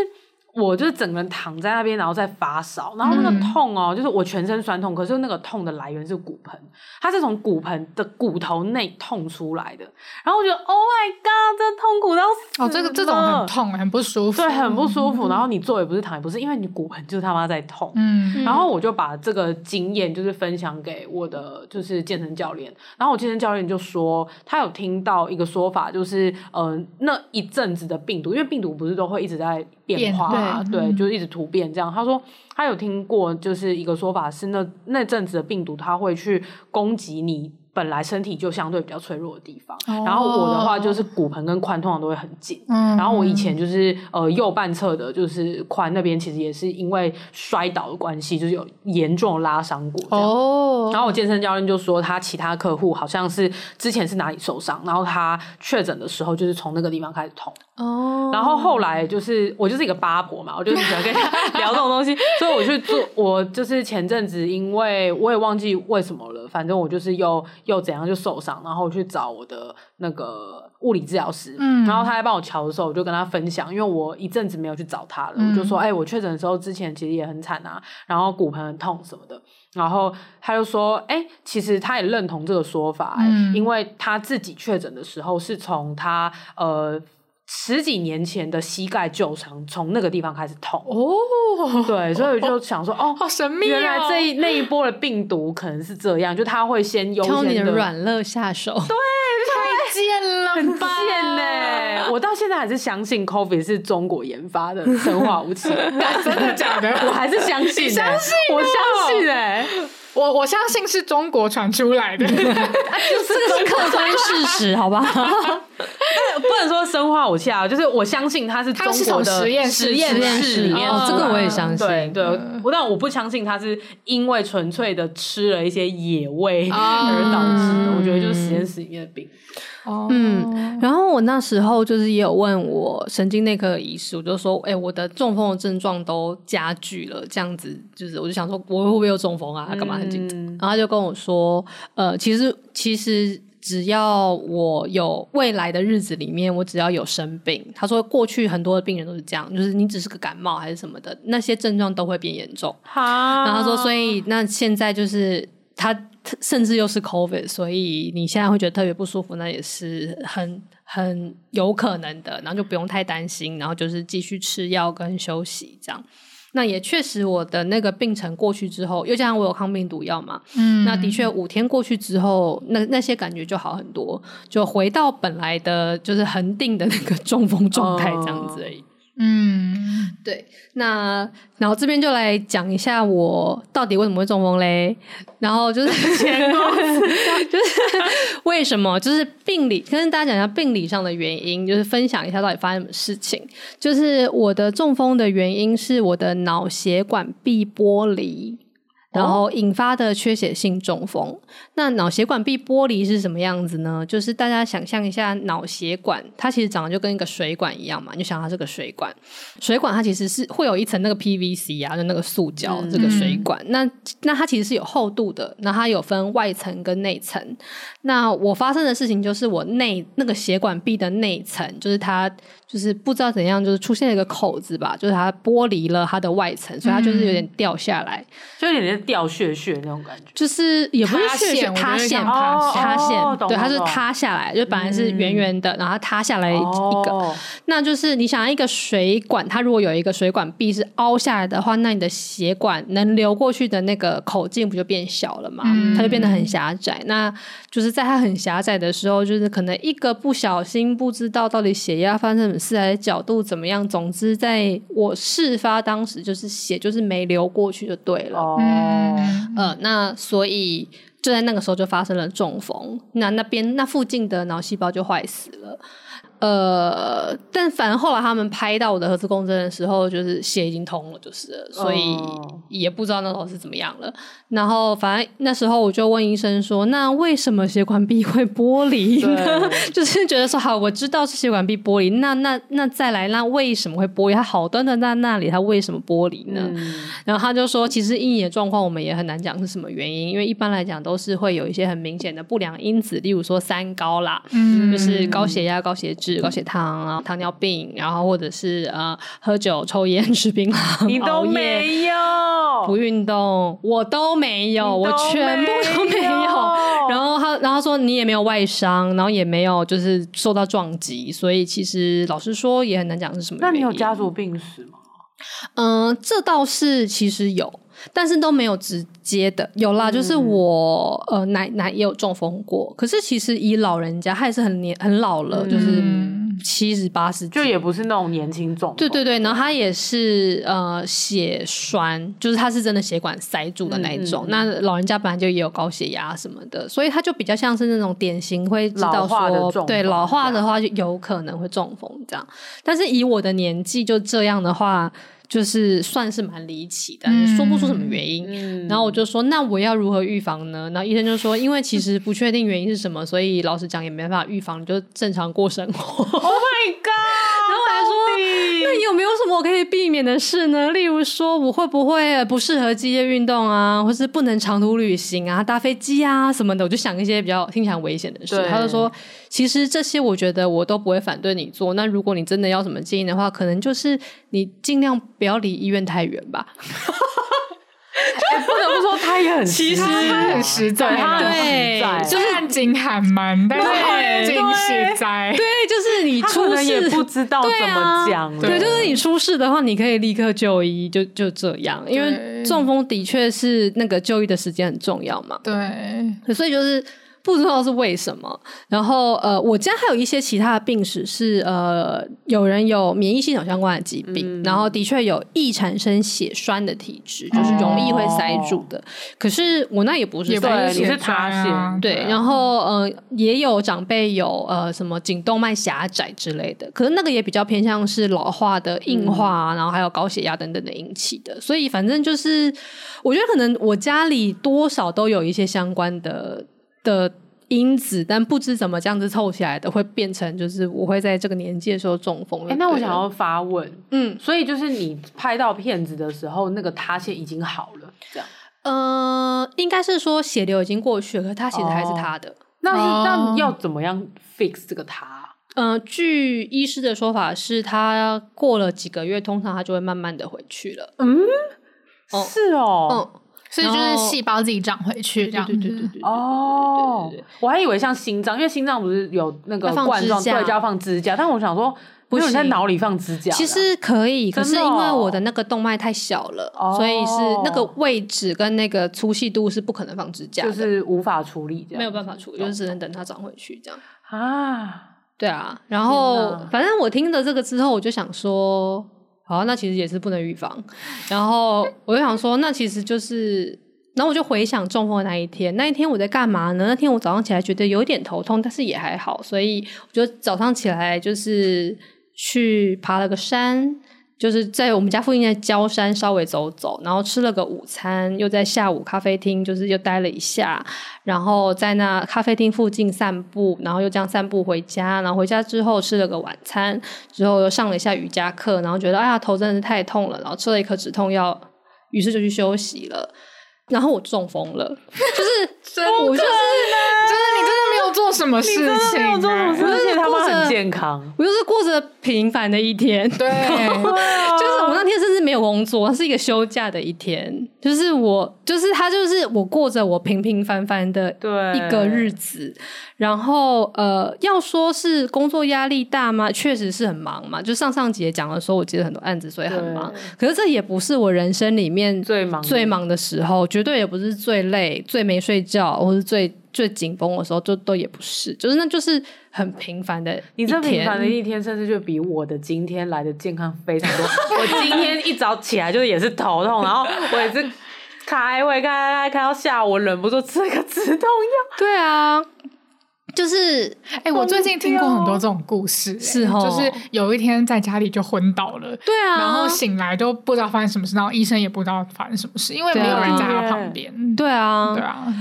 我就是整个人躺在那边，然后在发烧，然后那个痛哦、就是我全身酸痛，可是那个痛的来源是骨盆，它是从骨盆的骨头内痛出来的。然后我觉得，Oh my God，这痛苦到死！哦，这个这种很痛，很不舒服，对，很不舒服。然后你坐也不是，躺也不是，因为你骨盆就是他妈在痛。嗯。然后我就把这个经验就是分享给我的就是健身教练，然后我健身教练就说，他有听到一个说法，就是呃那一阵子的病毒，因为病毒不是都会一直在变化。啊，对，就是一直突变这样。他说他有听过，就是一个说法是那那阵子的病毒，它会去攻击你。本来身体就相对比较脆弱的地方，哦、然后我的话就是骨盆跟髋通常都会很紧，嗯、然后我以前就是呃右半侧的，就是髋那边其实也是因为摔倒的关系，就是有严重拉伤过这样。哦，然后我健身教练就说他其他客户好像是之前是哪里受伤，然后他确诊的时候就是从那个地方开始痛。哦，然后后来就是我就是一个八婆嘛，我就喜欢跟他 聊这种东西，所以我去做，我就是前阵子因为我也忘记为什么了，反正我就是又。又怎样就受伤，然后去找我的那个物理治疗师，嗯，然后他在帮我瞧的时候，我就跟他分享，因为我一阵子没有去找他了，嗯、我就说，哎、欸，我确诊的时候之前其实也很惨啊，然后骨盆很痛什么的，然后他就说，哎、欸，其实他也认同这个说法、欸，嗯、因为他自己确诊的时候是从他呃。十几年前的膝盖旧伤，从那个地方开始痛哦，对，所以我就想说，哦，好神秘哦，原来这一那一波的病毒可能是这样，就他会先优先的软肋下手，对，太贱了，很贱呢。我到现在还是相信 COVID 是中国研发的生化武器，真的假的？我还是相信，相信，我相信哎。我我相信是中国传出来的，这个是客观事实，好吧？不能说生化武器啊，就是我相信它是中国的实验实验室里面，哦，这个我也相信。对对，我但我不相信它是因为纯粹的吃了一些野味而导致的。我觉得就是实验室里面的病。哦，嗯，然后我那时候就是也有问我神经内科的医师，我就说，哎，我的中风的症状都加剧了，这样子就是，我就想说，我会不会有中风啊？干嘛很紧张？然后他就跟我说，呃，其实其实只要我有未来的日子里面，我只要有生病，他说过去很多的病人都是这样，就是你只是个感冒还是什么的，那些症状都会变严重。好，然后他说，所以那现在就是他。甚至又是 COVID，所以你现在会觉得特别不舒服，那也是很很有可能的，然后就不用太担心，然后就是继续吃药跟休息这样。那也确实，我的那个病程过去之后，又加上我有抗病毒药嘛，嗯，那的确五天过去之后，那那些感觉就好很多，就回到本来的就是恒定的那个中风状态这样子而已。哦嗯，对，那然后这边就来讲一下我到底为什么会中风嘞？然后就是 前就是 为什么？就是病理跟大家讲一下病理上的原因，就是分享一下到底发生什么事情。就是我的中风的原因是我的脑血管壁剥离。然后引发的缺血性中风，那脑血管壁剥离是什么样子呢？就是大家想象一下，脑血管它其实长得就跟一个水管一样嘛，你就想它是个水管，水管它其实是会有一层那个 PVC 啊，就那个塑胶这个水管，嗯、那那它其实是有厚度的，那它有分外层跟内层。那我发生的事情就是我内那个血管壁的内层，就是它。就是不知道怎样，就是出现了一个口子吧，就是它剥离了它的外层，所以它就是有点掉下来，嗯、就有点掉屑屑那种感觉。就是也不是屑屑，塌陷，塌陷，对，它是塌下来，就本来是圆圆的，嗯、然后它塌下来一个。哦、那就是你想要一个水管，它如果有一个水管壁是凹下来的话，那你的血管能流过去的那个口径不就变小了吗？嗯、它就变得很狭窄。那就是在它很狭窄的时候，就是可能一个不小心，不知道到底血压发生什么事，还。是角度怎么样？总之，在我事发当时，就是血就是没流过去就对了。哦，呃，那所以就在那个时候就发生了中风，那那边那附近的脑细胞就坏死了。呃，但反正后来他们拍到我的核磁共振的时候，就是血已经通了，就是了，所以也不知道那时候是怎么样了。然后反正那时候我就问医生说：“那为什么血管壁会剥离呢？” 就是觉得说：“好，我知道是血管壁剥离，那那那再来，那为什么会剥离？它好端端在那里，它为什么剥离呢？”嗯、然后他就说：“其实因你的状况，我们也很难讲是什么原因，因为一般来讲都是会有一些很明显的不良因子，例如说三高啦，嗯，就是高血压、高血脂。”高血糖啊，糖尿病，然后或者是呃喝酒、抽烟、吃槟榔，你都没有，不运动，我都没有，我全部都没有。然后他，然后他说你也没有外伤，然后也没有就是受到撞击，所以其实老实说也很难讲是什么。那你有家族病史吗？嗯、呃，这倒是其实有。但是都没有直接的，有啦，就是我、嗯、呃奶奶也有中风过，可是其实以老人家，他也是很年很老了，嗯、就是七十八十，就也不是那种年轻中。对对对，然后他也是呃血栓，就是他是真的血管塞住的那一种。嗯、那老人家本来就也有高血压什么的，所以他就比较像是那种典型会知道说，对老化的话就有可能会中风这样。但是以我的年纪就这样的话。就是算是蛮离奇的，说不出什么原因。嗯、然后我就说，那我要如何预防呢？然后医生就说，因为其实不确定原因是什么，所以老实讲也没办法预防，你就正常过生活。Oh my god！然后我还说，那有没有什么我可以避免的事呢？例如说，我会不会不适合激烈运动啊，或是不能长途旅行啊，搭飞机啊什么的？我就想一些比较听起来危险的事。他就说，其实这些我觉得我都不会反对你做。那如果你真的要什么建议的话，可能就是你尽量。不要离医院太远吧。欸、不得不说，他也很其实他很实在，他很实在，就是很精悍蛮，但是很实在。对，就是你出事也不知道怎么讲。对，就是你出事的话，你可以立刻就医，就就这样。因为中风的确是那个就医的时间很重要嘛。对，所以就是。不知道是为什么。然后呃，我家还有一些其他的病史是呃，有人有免疫系统相关的疾病，嗯、然后的确有易产生血栓的体质，就是容易会塞住的。哦、可是我那也不是塞，你是塌陷，对。然后呃，也有长辈有呃什么颈动脉狭窄之类的，可是那个也比较偏向是老化的硬化，嗯、然后还有高血压等等的引起的。所以反正就是，我觉得可能我家里多少都有一些相关的的因子，但不知怎么这样子凑起来的，会变成就是我会在这个年纪的时候中风。哎，那我想要发问，嗯，所以就是你拍到片子的时候，那个塌陷已经好了，这样？呃，应该是说血流已经过去了，可是它其实还是塌的。哦、那是那要怎么样 fix 这个塌？呃，据医师的说法是，他过了几个月，通常他就会慢慢的回去了。嗯，哦是哦，嗯。所以就是细胞自己长回去这样，对对对对对。哦，我还以为像心脏，因为心脏不是有那个冠状，对，就要放支架。但我想说，不是你在脑里放支架？其实可以，可是因为我的那个动脉太小了，所以是那个位置跟那个粗细度是不可能放支架，就是无法处理这样，没有办法处理，就是只能等它长回去这样。啊，对啊。然后反正我听了这个之后，我就想说。好，那其实也是不能预防。然后我就想说，那其实就是，然后我就回想中风的那一天，那一天我在干嘛呢？那天我早上起来觉得有点头痛，但是也还好，所以我就早上起来就是去爬了个山。就是在我们家附近的郊山稍微走走，然后吃了个午餐，又在下午咖啡厅就是又待了一下，然后在那咖啡厅附近散步，然后又这样散步回家，然后回家之后吃了个晚餐，之后又上了一下瑜伽课，然后觉得哎呀头真的是太痛了，然后吃了一颗止痛药，于是就去休息了，然后我中风了，就是真的，我就是什么事情，没有做什么事情，他们很健康，我就是过着平凡的一天，对。就是我那天甚至没有工作，是一个休假的一天。就是我，就是他，就是我过着我平平凡凡的一个日子。然后呃，要说是工作压力大吗？确实是很忙嘛。就上上节讲的时候，我接了很多案子，所以很忙。可是这也不是我人生里面最忙最忙的时候，绝对也不是最累、最没睡觉，或是最最紧绷的时候，就都也不是。就是那就是。很平凡的，你这平凡的一天，甚至就比我的今天来的健康非常多。我今天一早起来就是也是头痛，然后我也是开会开开开到下午，忍不住吃个止痛药。对啊，就是哎、欸，我最近听过很多这种故事、欸，是哦，就是有一天在家里就昏倒了，对啊，然后醒来都不知道发生什么事，然后医生也不知道发生什么事，因为没有人在他旁边。对啊，对啊。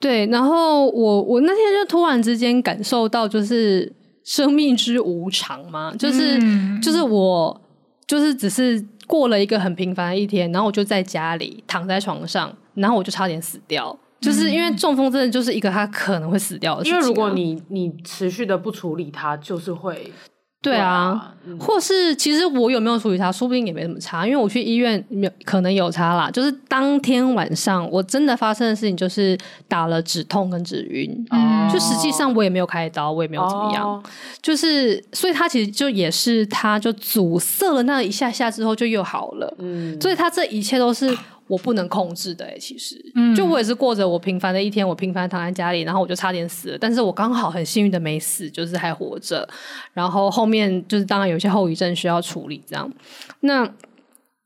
对，然后我我那天就突然之间感受到，就是生命之无常嘛，就是、嗯、就是我就是只是过了一个很平凡的一天，然后我就在家里躺在床上，然后我就差点死掉，就是因为中风真的就是一个他可能会死掉的事情、啊，因为如果你你持续的不处理它，就是会。对啊，或是其实我有没有处理它，说不定也没什么差，因为我去医院有可能有差啦。就是当天晚上我真的发生的事情，就是打了止痛跟止晕，嗯、就实际上我也没有开刀，我也没有怎么样，哦、就是所以它其实就也是它就阻塞了那一下下之后就又好了，嗯，所以它这一切都是。我不能控制的、欸，其实，嗯，就我也是过着我平凡的一天，我平凡躺在家里，然后我就差点死了，但是我刚好很幸运的没死，就是还活着，然后后面就是当然有些后遗症需要处理，这样，那，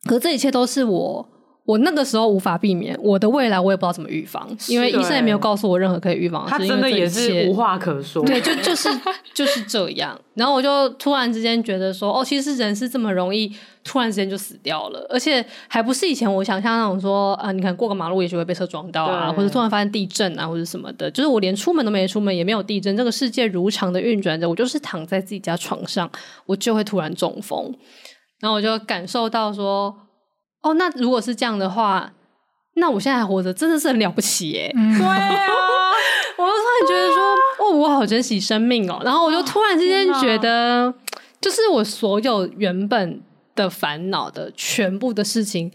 可是这一切都是我。我那个时候无法避免，我的未来我也不知道怎么预防，因为医生也没有告诉我任何可以预防的事。他真的也是无话可说。对，就就是就是这样。然后我就突然之间觉得说，哦，其实人是这么容易突然之间就死掉了，而且还不是以前我想象那种说，啊，你看过个马路也许会被车撞到啊，或者突然发生地震啊，或者什么的。就是我连出门都没出门，也没有地震，这个世界如常的运转着，我就是躺在自己家床上，我就会突然中风，然后我就感受到说。哦，那如果是这样的话，那我现在还活着真的是很了不起耶！嗯、对啊，我就突然觉得说，啊、哦，我好珍惜生命哦。然后我就突然之间觉得，哦、就是我所有原本的烦恼的全部的事情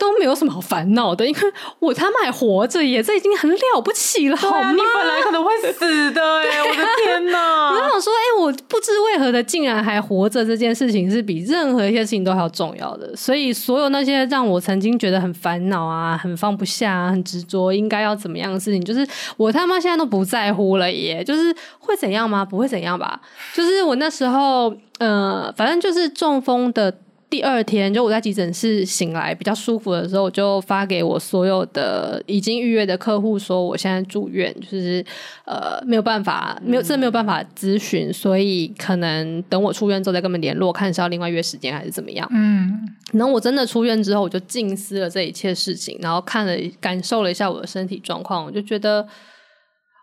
都没有什么好烦恼的，因为我他妈还活着耶，这已经很了不起了，好吗？你本来可能会死的耶，我的天哪！我想想说，哎、欸，我不知为何的竟然还活着，这件事情是比任何一些事情都还要重要的。所以，所有那些让我曾经觉得很烦恼啊、很放不下、啊、很执着应该要怎么样的事情，就是我他妈现在都不在乎了耶。就是会怎样吗？不会怎样吧？就是我那时候，呃，反正就是中风的。第二天，就我在急诊室醒来比较舒服的时候，我就发给我所有的已经预约的客户说，我现在住院，就是呃没有办法，没有真的没有办法咨询，所以可能等我出院之后再跟他们联络，看是要另外约时间还是怎么样。嗯，然后我真的出院之后，我就静思了这一切事情，然后看了感受了一下我的身体状况，我就觉得。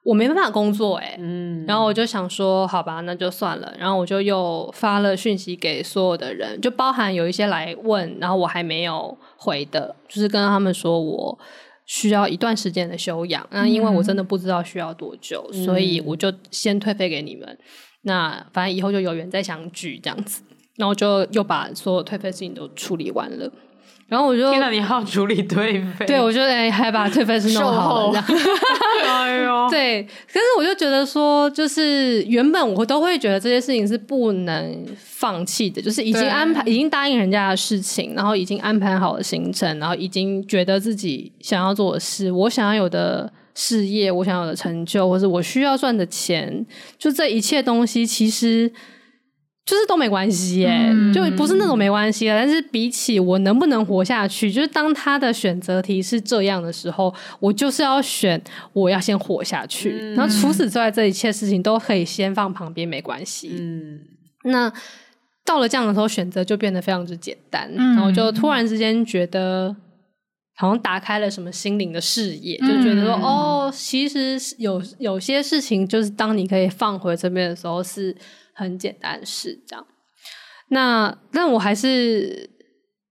我没办法工作哎、欸，嗯，然后我就想说，好吧，那就算了。然后我就又发了讯息给所有的人，就包含有一些来问，然后我还没有回的，就是跟他们说我需要一段时间的休养。那因为我真的不知道需要多久，嗯、所以我就先退费给你们。那反正以后就有缘再相聚这样子。然后就又把所有退费事情都处理完了。然后我就，听到你还要处理退费，对，我就得还把退费是弄好了。哎呦，对，可是我就觉得说，就是原本我都会觉得这些事情是不能放弃的，就是已经安排、已经答应人家的事情，然后已经安排好了行程，然后已经觉得自己想要做的事，我想要有的事业，我想要的成就，或是我需要赚的钱，就这一切东西，其实。就是都没关系耶、欸，嗯、就不是那种没关系的。但是比起我能不能活下去，就是当他的选择题是这样的时候，我就是要选我要先活下去。嗯、然后除此之外，这一切事情都可以先放旁边，没关系。嗯，那到了这样的时候，选择就变得非常之简单。嗯、然后就突然之间觉得，好像打开了什么心灵的视野，嗯、就觉得说，哦，其实有有些事情，就是当你可以放回这边的时候是。很简单的事，这样。那但我还是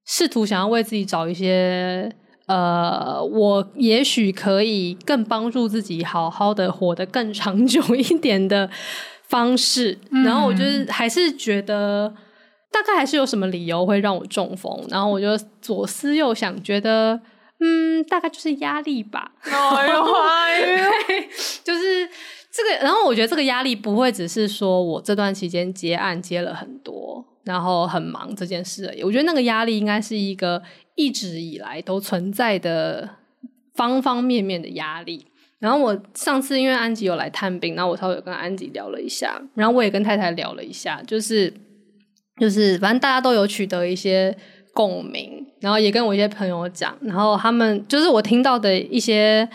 试图想要为自己找一些，呃，我也许可以更帮助自己好好的活得更长久一点的方式。嗯、然后我就是还是觉得，大概还是有什么理由会让我中风。然后我就左思右想，觉得，嗯，大概就是压力吧。哎呦，哎呦，就是。这个，然后我觉得这个压力不会只是说我这段期间接案接了很多，然后很忙这件事而已。我觉得那个压力应该是一个一直以来都存在的方方面面的压力。然后我上次因为安吉有来探病，然后我稍微跟安吉聊了一下，然后我也跟太太聊了一下，就是就是反正大家都有取得一些共鸣，然后也跟我一些朋友讲，然后他们就是我听到的一些。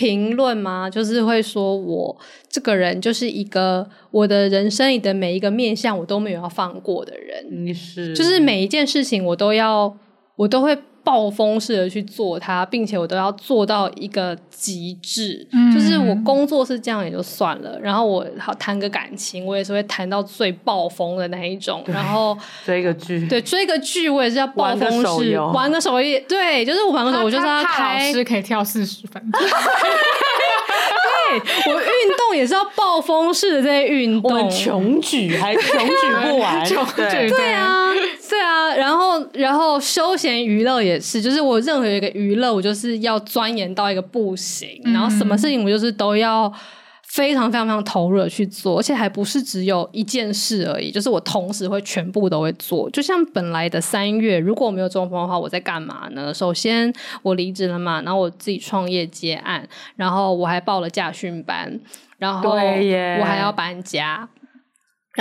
评论吗？就是会说我这个人就是一个我的人生里的每一个面向我都没有要放过的人。你是，就是每一件事情我都要，我都会。暴风式的去做它，并且我都要做到一个极致。嗯、就是我工作是这样也就算了，然后我好谈个感情，我也是会谈到最暴风的那一种。然后追个剧，对，追个剧我也是要暴风式玩个，手游，对，就是我玩个手游，我就是要开。老师可以跳四十分。对，我运动也是要暴风式的这些运动，穷举还穷举不完，对对啊，对啊，然后然后休闲娱乐也是，就是我任何一个娱乐，我就是要钻研到一个不行，然后什么事情我就是都要。非常非常非常投入的去做，而且还不是只有一件事而已，就是我同时会全部都会做。就像本来的三月，如果我没有中风的话，我在干嘛呢？首先我离职了嘛，然后我自己创业接案，然后我还报了驾训班，然后我还要搬家，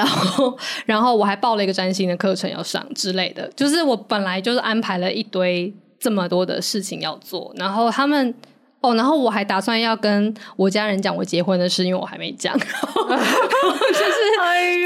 然后然后我还报了一个占星的课程要上之类的，就是我本来就是安排了一堆这么多的事情要做，然后他们。哦，然后我还打算要跟我家人讲我结婚的事，因为我还没讲。就是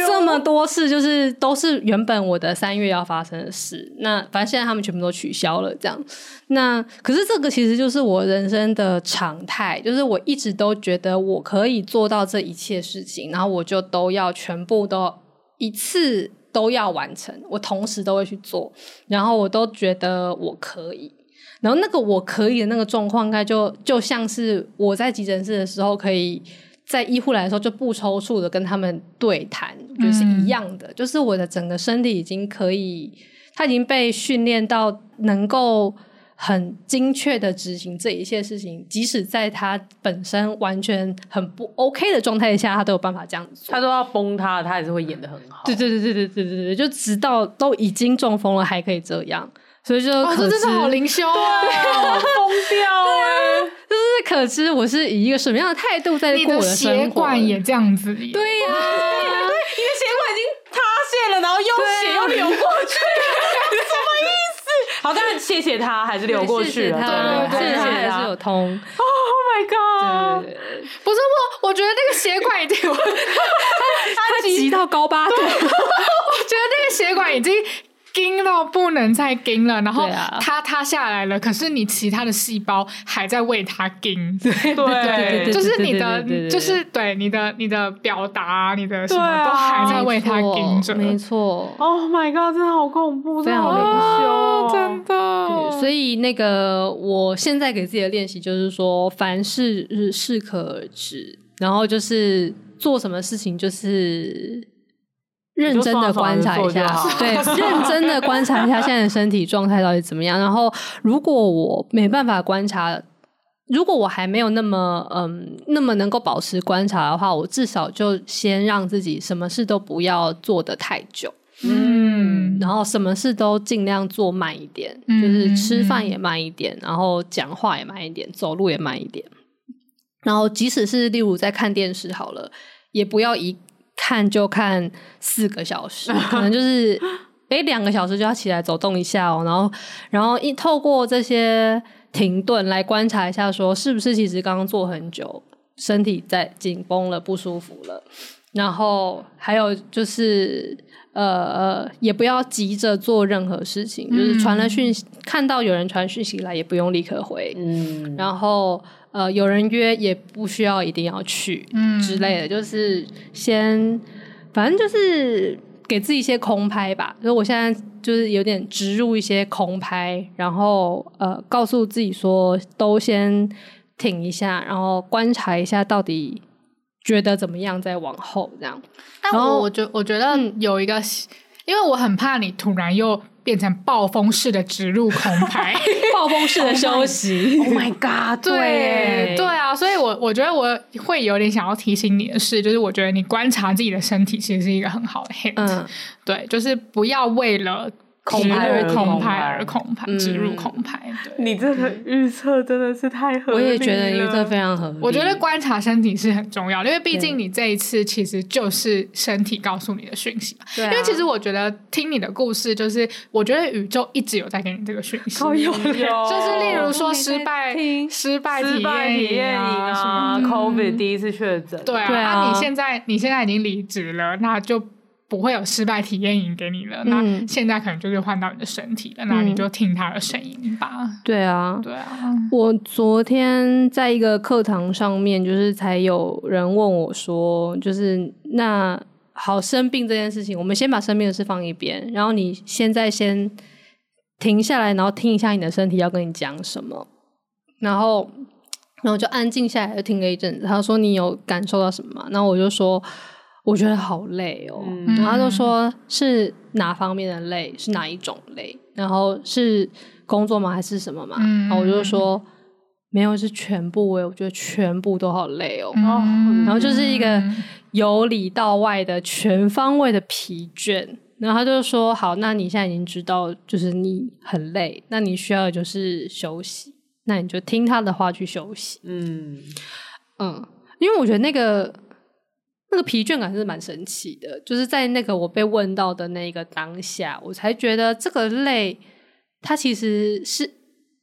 这么多事，就是都是原本我的三月要发生的事。那反正现在他们全部都取消了，这样。那可是这个其实就是我人生的常态，就是我一直都觉得我可以做到这一切事情，然后我就都要全部都一次都要完成，我同时都会去做，然后我都觉得我可以。然后那个我可以的那个状况，应该就就像是我在急诊室的时候，可以在医护来的时候就不抽搐的跟他们对谈，就是一样的。嗯、就是我的整个身体已经可以，他已经被训练到能够很精确的执行这一切事情，即使在他本身完全很不 OK 的状态下，他都有办法这样子做。他都要崩塌，他还是会演的很好。对对对对对对对对，就直到都已经中风了，还可以这样，所以就可知、哦、这真的好灵修啊，疯掉哎！就是可知我是以一个什么样的态度在过我的生活。血管也这样子，对呀、啊，你的血管已经塌陷了，然后又血又流过去。什么意思好，但是谢谢他，还是流过去了。对对对，谢谢他还是有通。Oh my god！不是我，我觉得那个血管已经，他急到高八度。我觉得那个血管已经。惊到不能再惊了，然后它塌下来了，可是你其他的细胞还在为它惊，对对对，就是你的，就是对你的你的表达，你的什么都还在为它惊着，没错。Oh my god，真的好恐怖，非常害羞，真的。所以那个，我现在给自己的练习就是说，凡事适可而止，然后就是做什么事情就是。认真的观察一下，对，认真的观察一下现在的身体状态到底怎么样。然后，如果我没办法观察，如果我还没有那么嗯那么能够保持观察的话，我至少就先让自己什么事都不要做的太久，嗯，然后什么事都尽量做慢一点，嗯、就是吃饭也慢一点，然后讲话也慢一点，走路也慢一点。然后，即使是例如在看电视好了，也不要一。看就看四个小时，可能就是哎两个小时就要起来走动一下哦，然后然后一透过这些停顿来观察一下，说是不是其实刚刚坐很久，身体在紧绷了，不舒服了。然后还有就是呃也不要急着做任何事情，嗯、就是传了讯息，看到有人传讯息来，也不用立刻回，嗯，然后。呃，有人约也不需要一定要去，嗯之类的，就是先，反正就是给自己一些空拍吧。所以我现在就是有点植入一些空拍，然后呃，告诉自己说，都先挺一下，然后观察一下到底觉得怎么样，再往后这样。但我我觉我觉得有一个，嗯、因为我很怕你突然又。变成暴风式的植入空拍，暴风式的休息。Oh my god！对对，对啊，所以我我觉得我会有点想要提醒你的是，就是我觉得你观察自己的身体其实是一个很好的 hint。嗯，对，就是不要为了。空拍，空拍而空拍，植入空拍。对，你这个预测真的是太合理了。我也觉得预测非常合理。我觉得观察身体是很重要，因为毕竟你这一次其实就是身体告诉你的讯息嘛。对。因为其实我觉得听你的故事，就是我觉得宇宙一直有在给你这个讯息。就是例如说失败，失败体验营啊，什么 COVID 第一次确诊。对啊。那你现在你现在已经离职了，那就。不会有失败体验营给你了，嗯、那现在可能就是换到你的身体了，嗯、那你就听他的声音吧。对啊，对啊。我昨天在一个课堂上面，就是才有人问我说，就是那好生病这件事情，我们先把生病的事放一边，然后你现在先停下来，然后听一下你的身体要跟你讲什么，然后，然后就安静下来，就听了一阵子。他说你有感受到什么吗？然后我就说。我觉得好累哦，嗯、然后他就说是哪方面的累，是哪一种累，然后是工作吗，还是什么嘛？嗯、然后我就说没有，是全部。我觉得全部都好累哦，嗯、然后就是一个由里到外的全方位的疲倦。然后他就说好，那你现在已经知道，就是你很累，那你需要的就是休息，那你就听他的话去休息。嗯嗯，因为我觉得那个。那个疲倦感是蛮神奇的，就是在那个我被问到的那个当下，我才觉得这个累，它其实是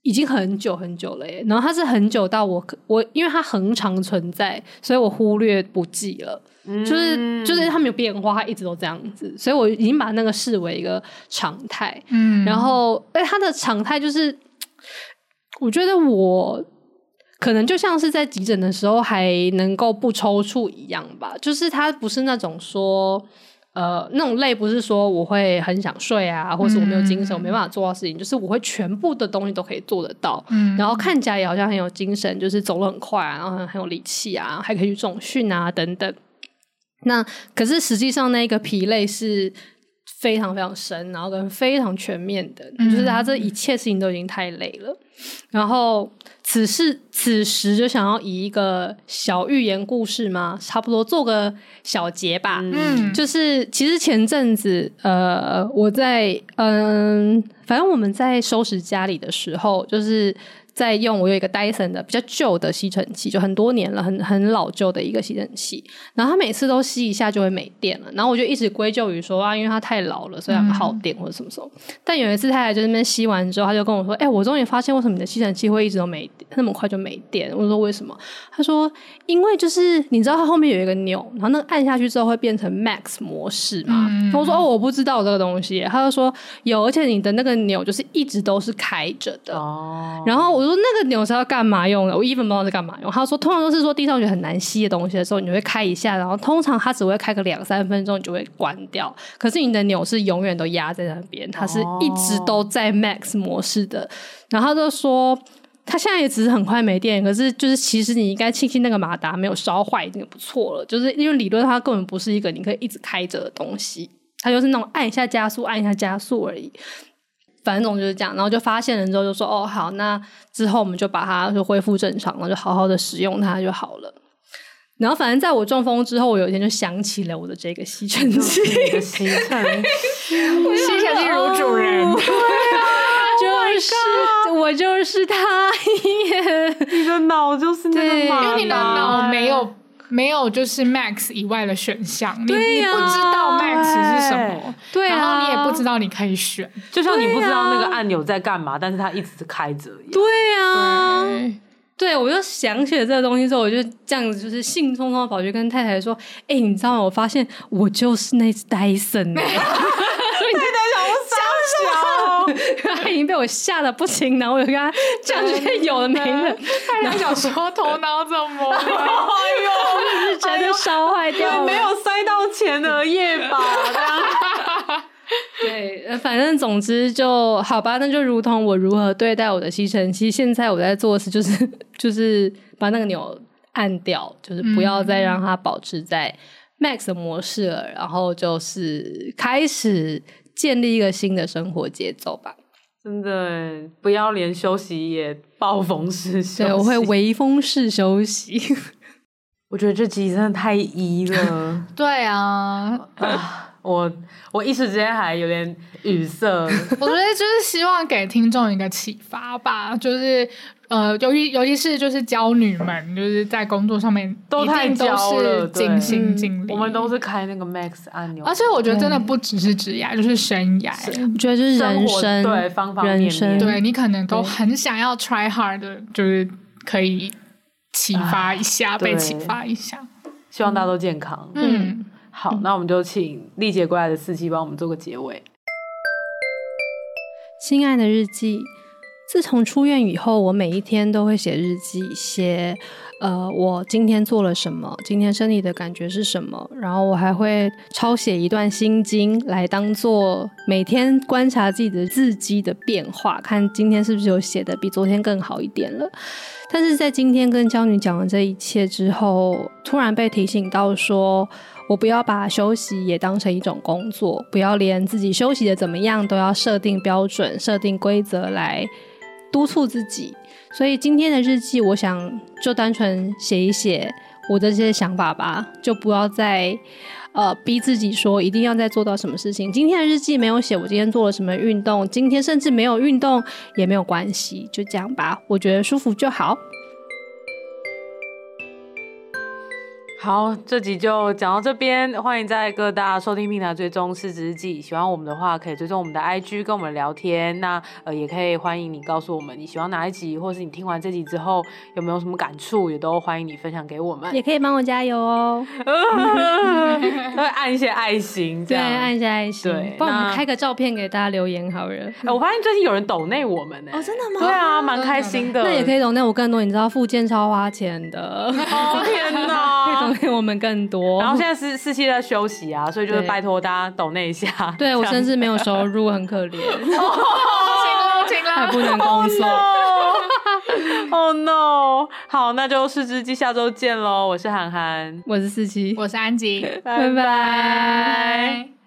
已经很久很久了耶。然后它是很久到我我，因为它恒常存在，所以我忽略不计了。嗯、就是就是它没有变化，它一直都这样子，所以我已经把那个视为一个常态。嗯，然后哎，它的常态就是，我觉得我。可能就像是在急诊的时候还能够不抽搐一样吧，就是它不是那种说，呃，那种累不是说我会很想睡啊，或是我没有精神，嗯、我没办法做到事情，就是我会全部的东西都可以做得到，嗯、然后看起来也好像很有精神，就是走得很快啊，然后很很有力气啊，还可以去重训啊等等。那可是实际上那个疲累是非常非常深，然后跟非常全面的，嗯、就是他这一切事情都已经太累了。然后此事此时就想要以一个小寓言故事嘛，差不多做个小结吧。嗯，就是其实前阵子，呃，我在嗯，反正我们在收拾家里的时候，就是。在用我有一个 Dyson 的比较旧的吸尘器，就很多年了，很很老旧的一个吸尘器。然后它每次都吸一下就会没电了，然后我就一直归咎于说啊，因为它太老了，所以很耗电或者什么什么。嗯、但有一次他来就那边吸完之后，他就跟我说：“哎、欸，我终于发现为什么你的吸尘器会一直都没那么快就没电。”我说：“为什么？”他说：“因为就是你知道它后面有一个钮，然后那个按下去之后会变成 Max 模式嘛。嗯”我说：“哦，我不知道这个东西。”他就说：“有，而且你的那个钮就是一直都是开着的。”哦，然后我。说那个钮是要干嘛用的？我一分不知道是干嘛用。他说，通常都是说地上觉得很难吸的东西的时候，你会开一下，然后通常它只会开个两三分钟，你就会关掉。可是你的钮是永远都压在那边，它是一直都在 max 模式的。然后他就说，它现在也只是很快没电，可是就是其实你应该庆幸那个马达没有烧坏，已经不错了。就是因为理论它根本不是一个你可以一直开着的东西，它就是那种按一下加速，按一下加速而已。反正总就是这样，然后就发现了之后就说哦好，那之后我们就把它就恢复正常了，就好好的使用它就好了。然后反正在我中风之后，我有一天就想起了我的这个吸尘器，吸 尘吸尘器如主人，对啊，就是、oh、我就是他耶，你的脑就是那个马达，因为你的脑没有。没有，就是 Max 以外的选项，你、啊、你不知道 Max 是什么，对啊，然后你也不知道你可以选，就像你不知道那个按钮在干嘛，但是它一直是开着一样。对啊，对，对，我就想起了这个东西之后，我就这样子，就是兴冲冲的跑去跟太太说：“哎、欸，你知道吗？我发现我就是那只 Dyson。” 他已经被我吓得不行，然后我就跟他讲这些有的没的，然后想说头脑怎么了？哎呦，就是觉得烧坏掉了，没有塞到钱的页吧？对，反正总之就好吧。那就如同我如何对待我的吸尘器，现在我在做的事就是 就是把那个钮按掉，就是不要再让它保持在 Max 的模式了，然后就是开始。建立一个新的生活节奏吧，真的不要连休息也暴风式休息。对，我会微风式休息。我觉得这集真的太一了。对啊，啊我我一时之间还有点语塞。我觉得就是希望给听众一个启发吧，就是。呃，尤其尤其是就是娇女们，就是在工作上面都太娇了，尽心尽力。我们都是开那个 Max 按钮，而且我觉得真的不只是职业，就是生涯。我觉得就是人生，对方方面面，对你可能都很想要 try hard 的，就是可以启发一下，被启发一下。希望大家都健康。嗯，好，那我们就请历劫归来的司机帮我们做个结尾。亲爱的日记。自从出院以后，我每一天都会写日记，写呃我今天做了什么，今天身体的感觉是什么，然后我还会抄写一段心经来当做每天观察自己的字迹的变化，看今天是不是有写的比昨天更好一点了。但是在今天跟娇女讲了这一切之后，突然被提醒到说，我不要把休息也当成一种工作，不要连自己休息的怎么样都要设定标准、设定规则来。督促自己，所以今天的日记，我想就单纯写一写我的这些想法吧，就不要再呃逼自己说一定要再做到什么事情。今天的日记没有写我今天做了什么运动，今天甚至没有运动也没有关系，就这样吧，我觉得舒服就好。好，这集就讲到这边。欢迎在各大收听平台追踪失职日记。喜欢我们的话，可以追踪我们的 IG，跟我们聊天。那呃，也可以欢迎你告诉我们你喜欢哪一集，或是你听完这集之后有没有什么感触，也都欢迎你分享给我们。也可以帮我加油哦，会按一些爱心，对，按一些爱心，对，帮我们开个照片给大家留言好了。我发现最近有人抖内我们呢，哦，真的吗？对啊，蛮开心的。那也可以抖内我更多，你知道附件超花钱的。哦天哪！我们更多，然后现在四四期在休息啊，所以就是拜托大家抖那一下。对，我甚至没有收入，很可怜，停了行了，还不能工作。Oh no！好，那就四只鸡下周见喽。我是涵涵，我是四七，我是安吉，拜拜。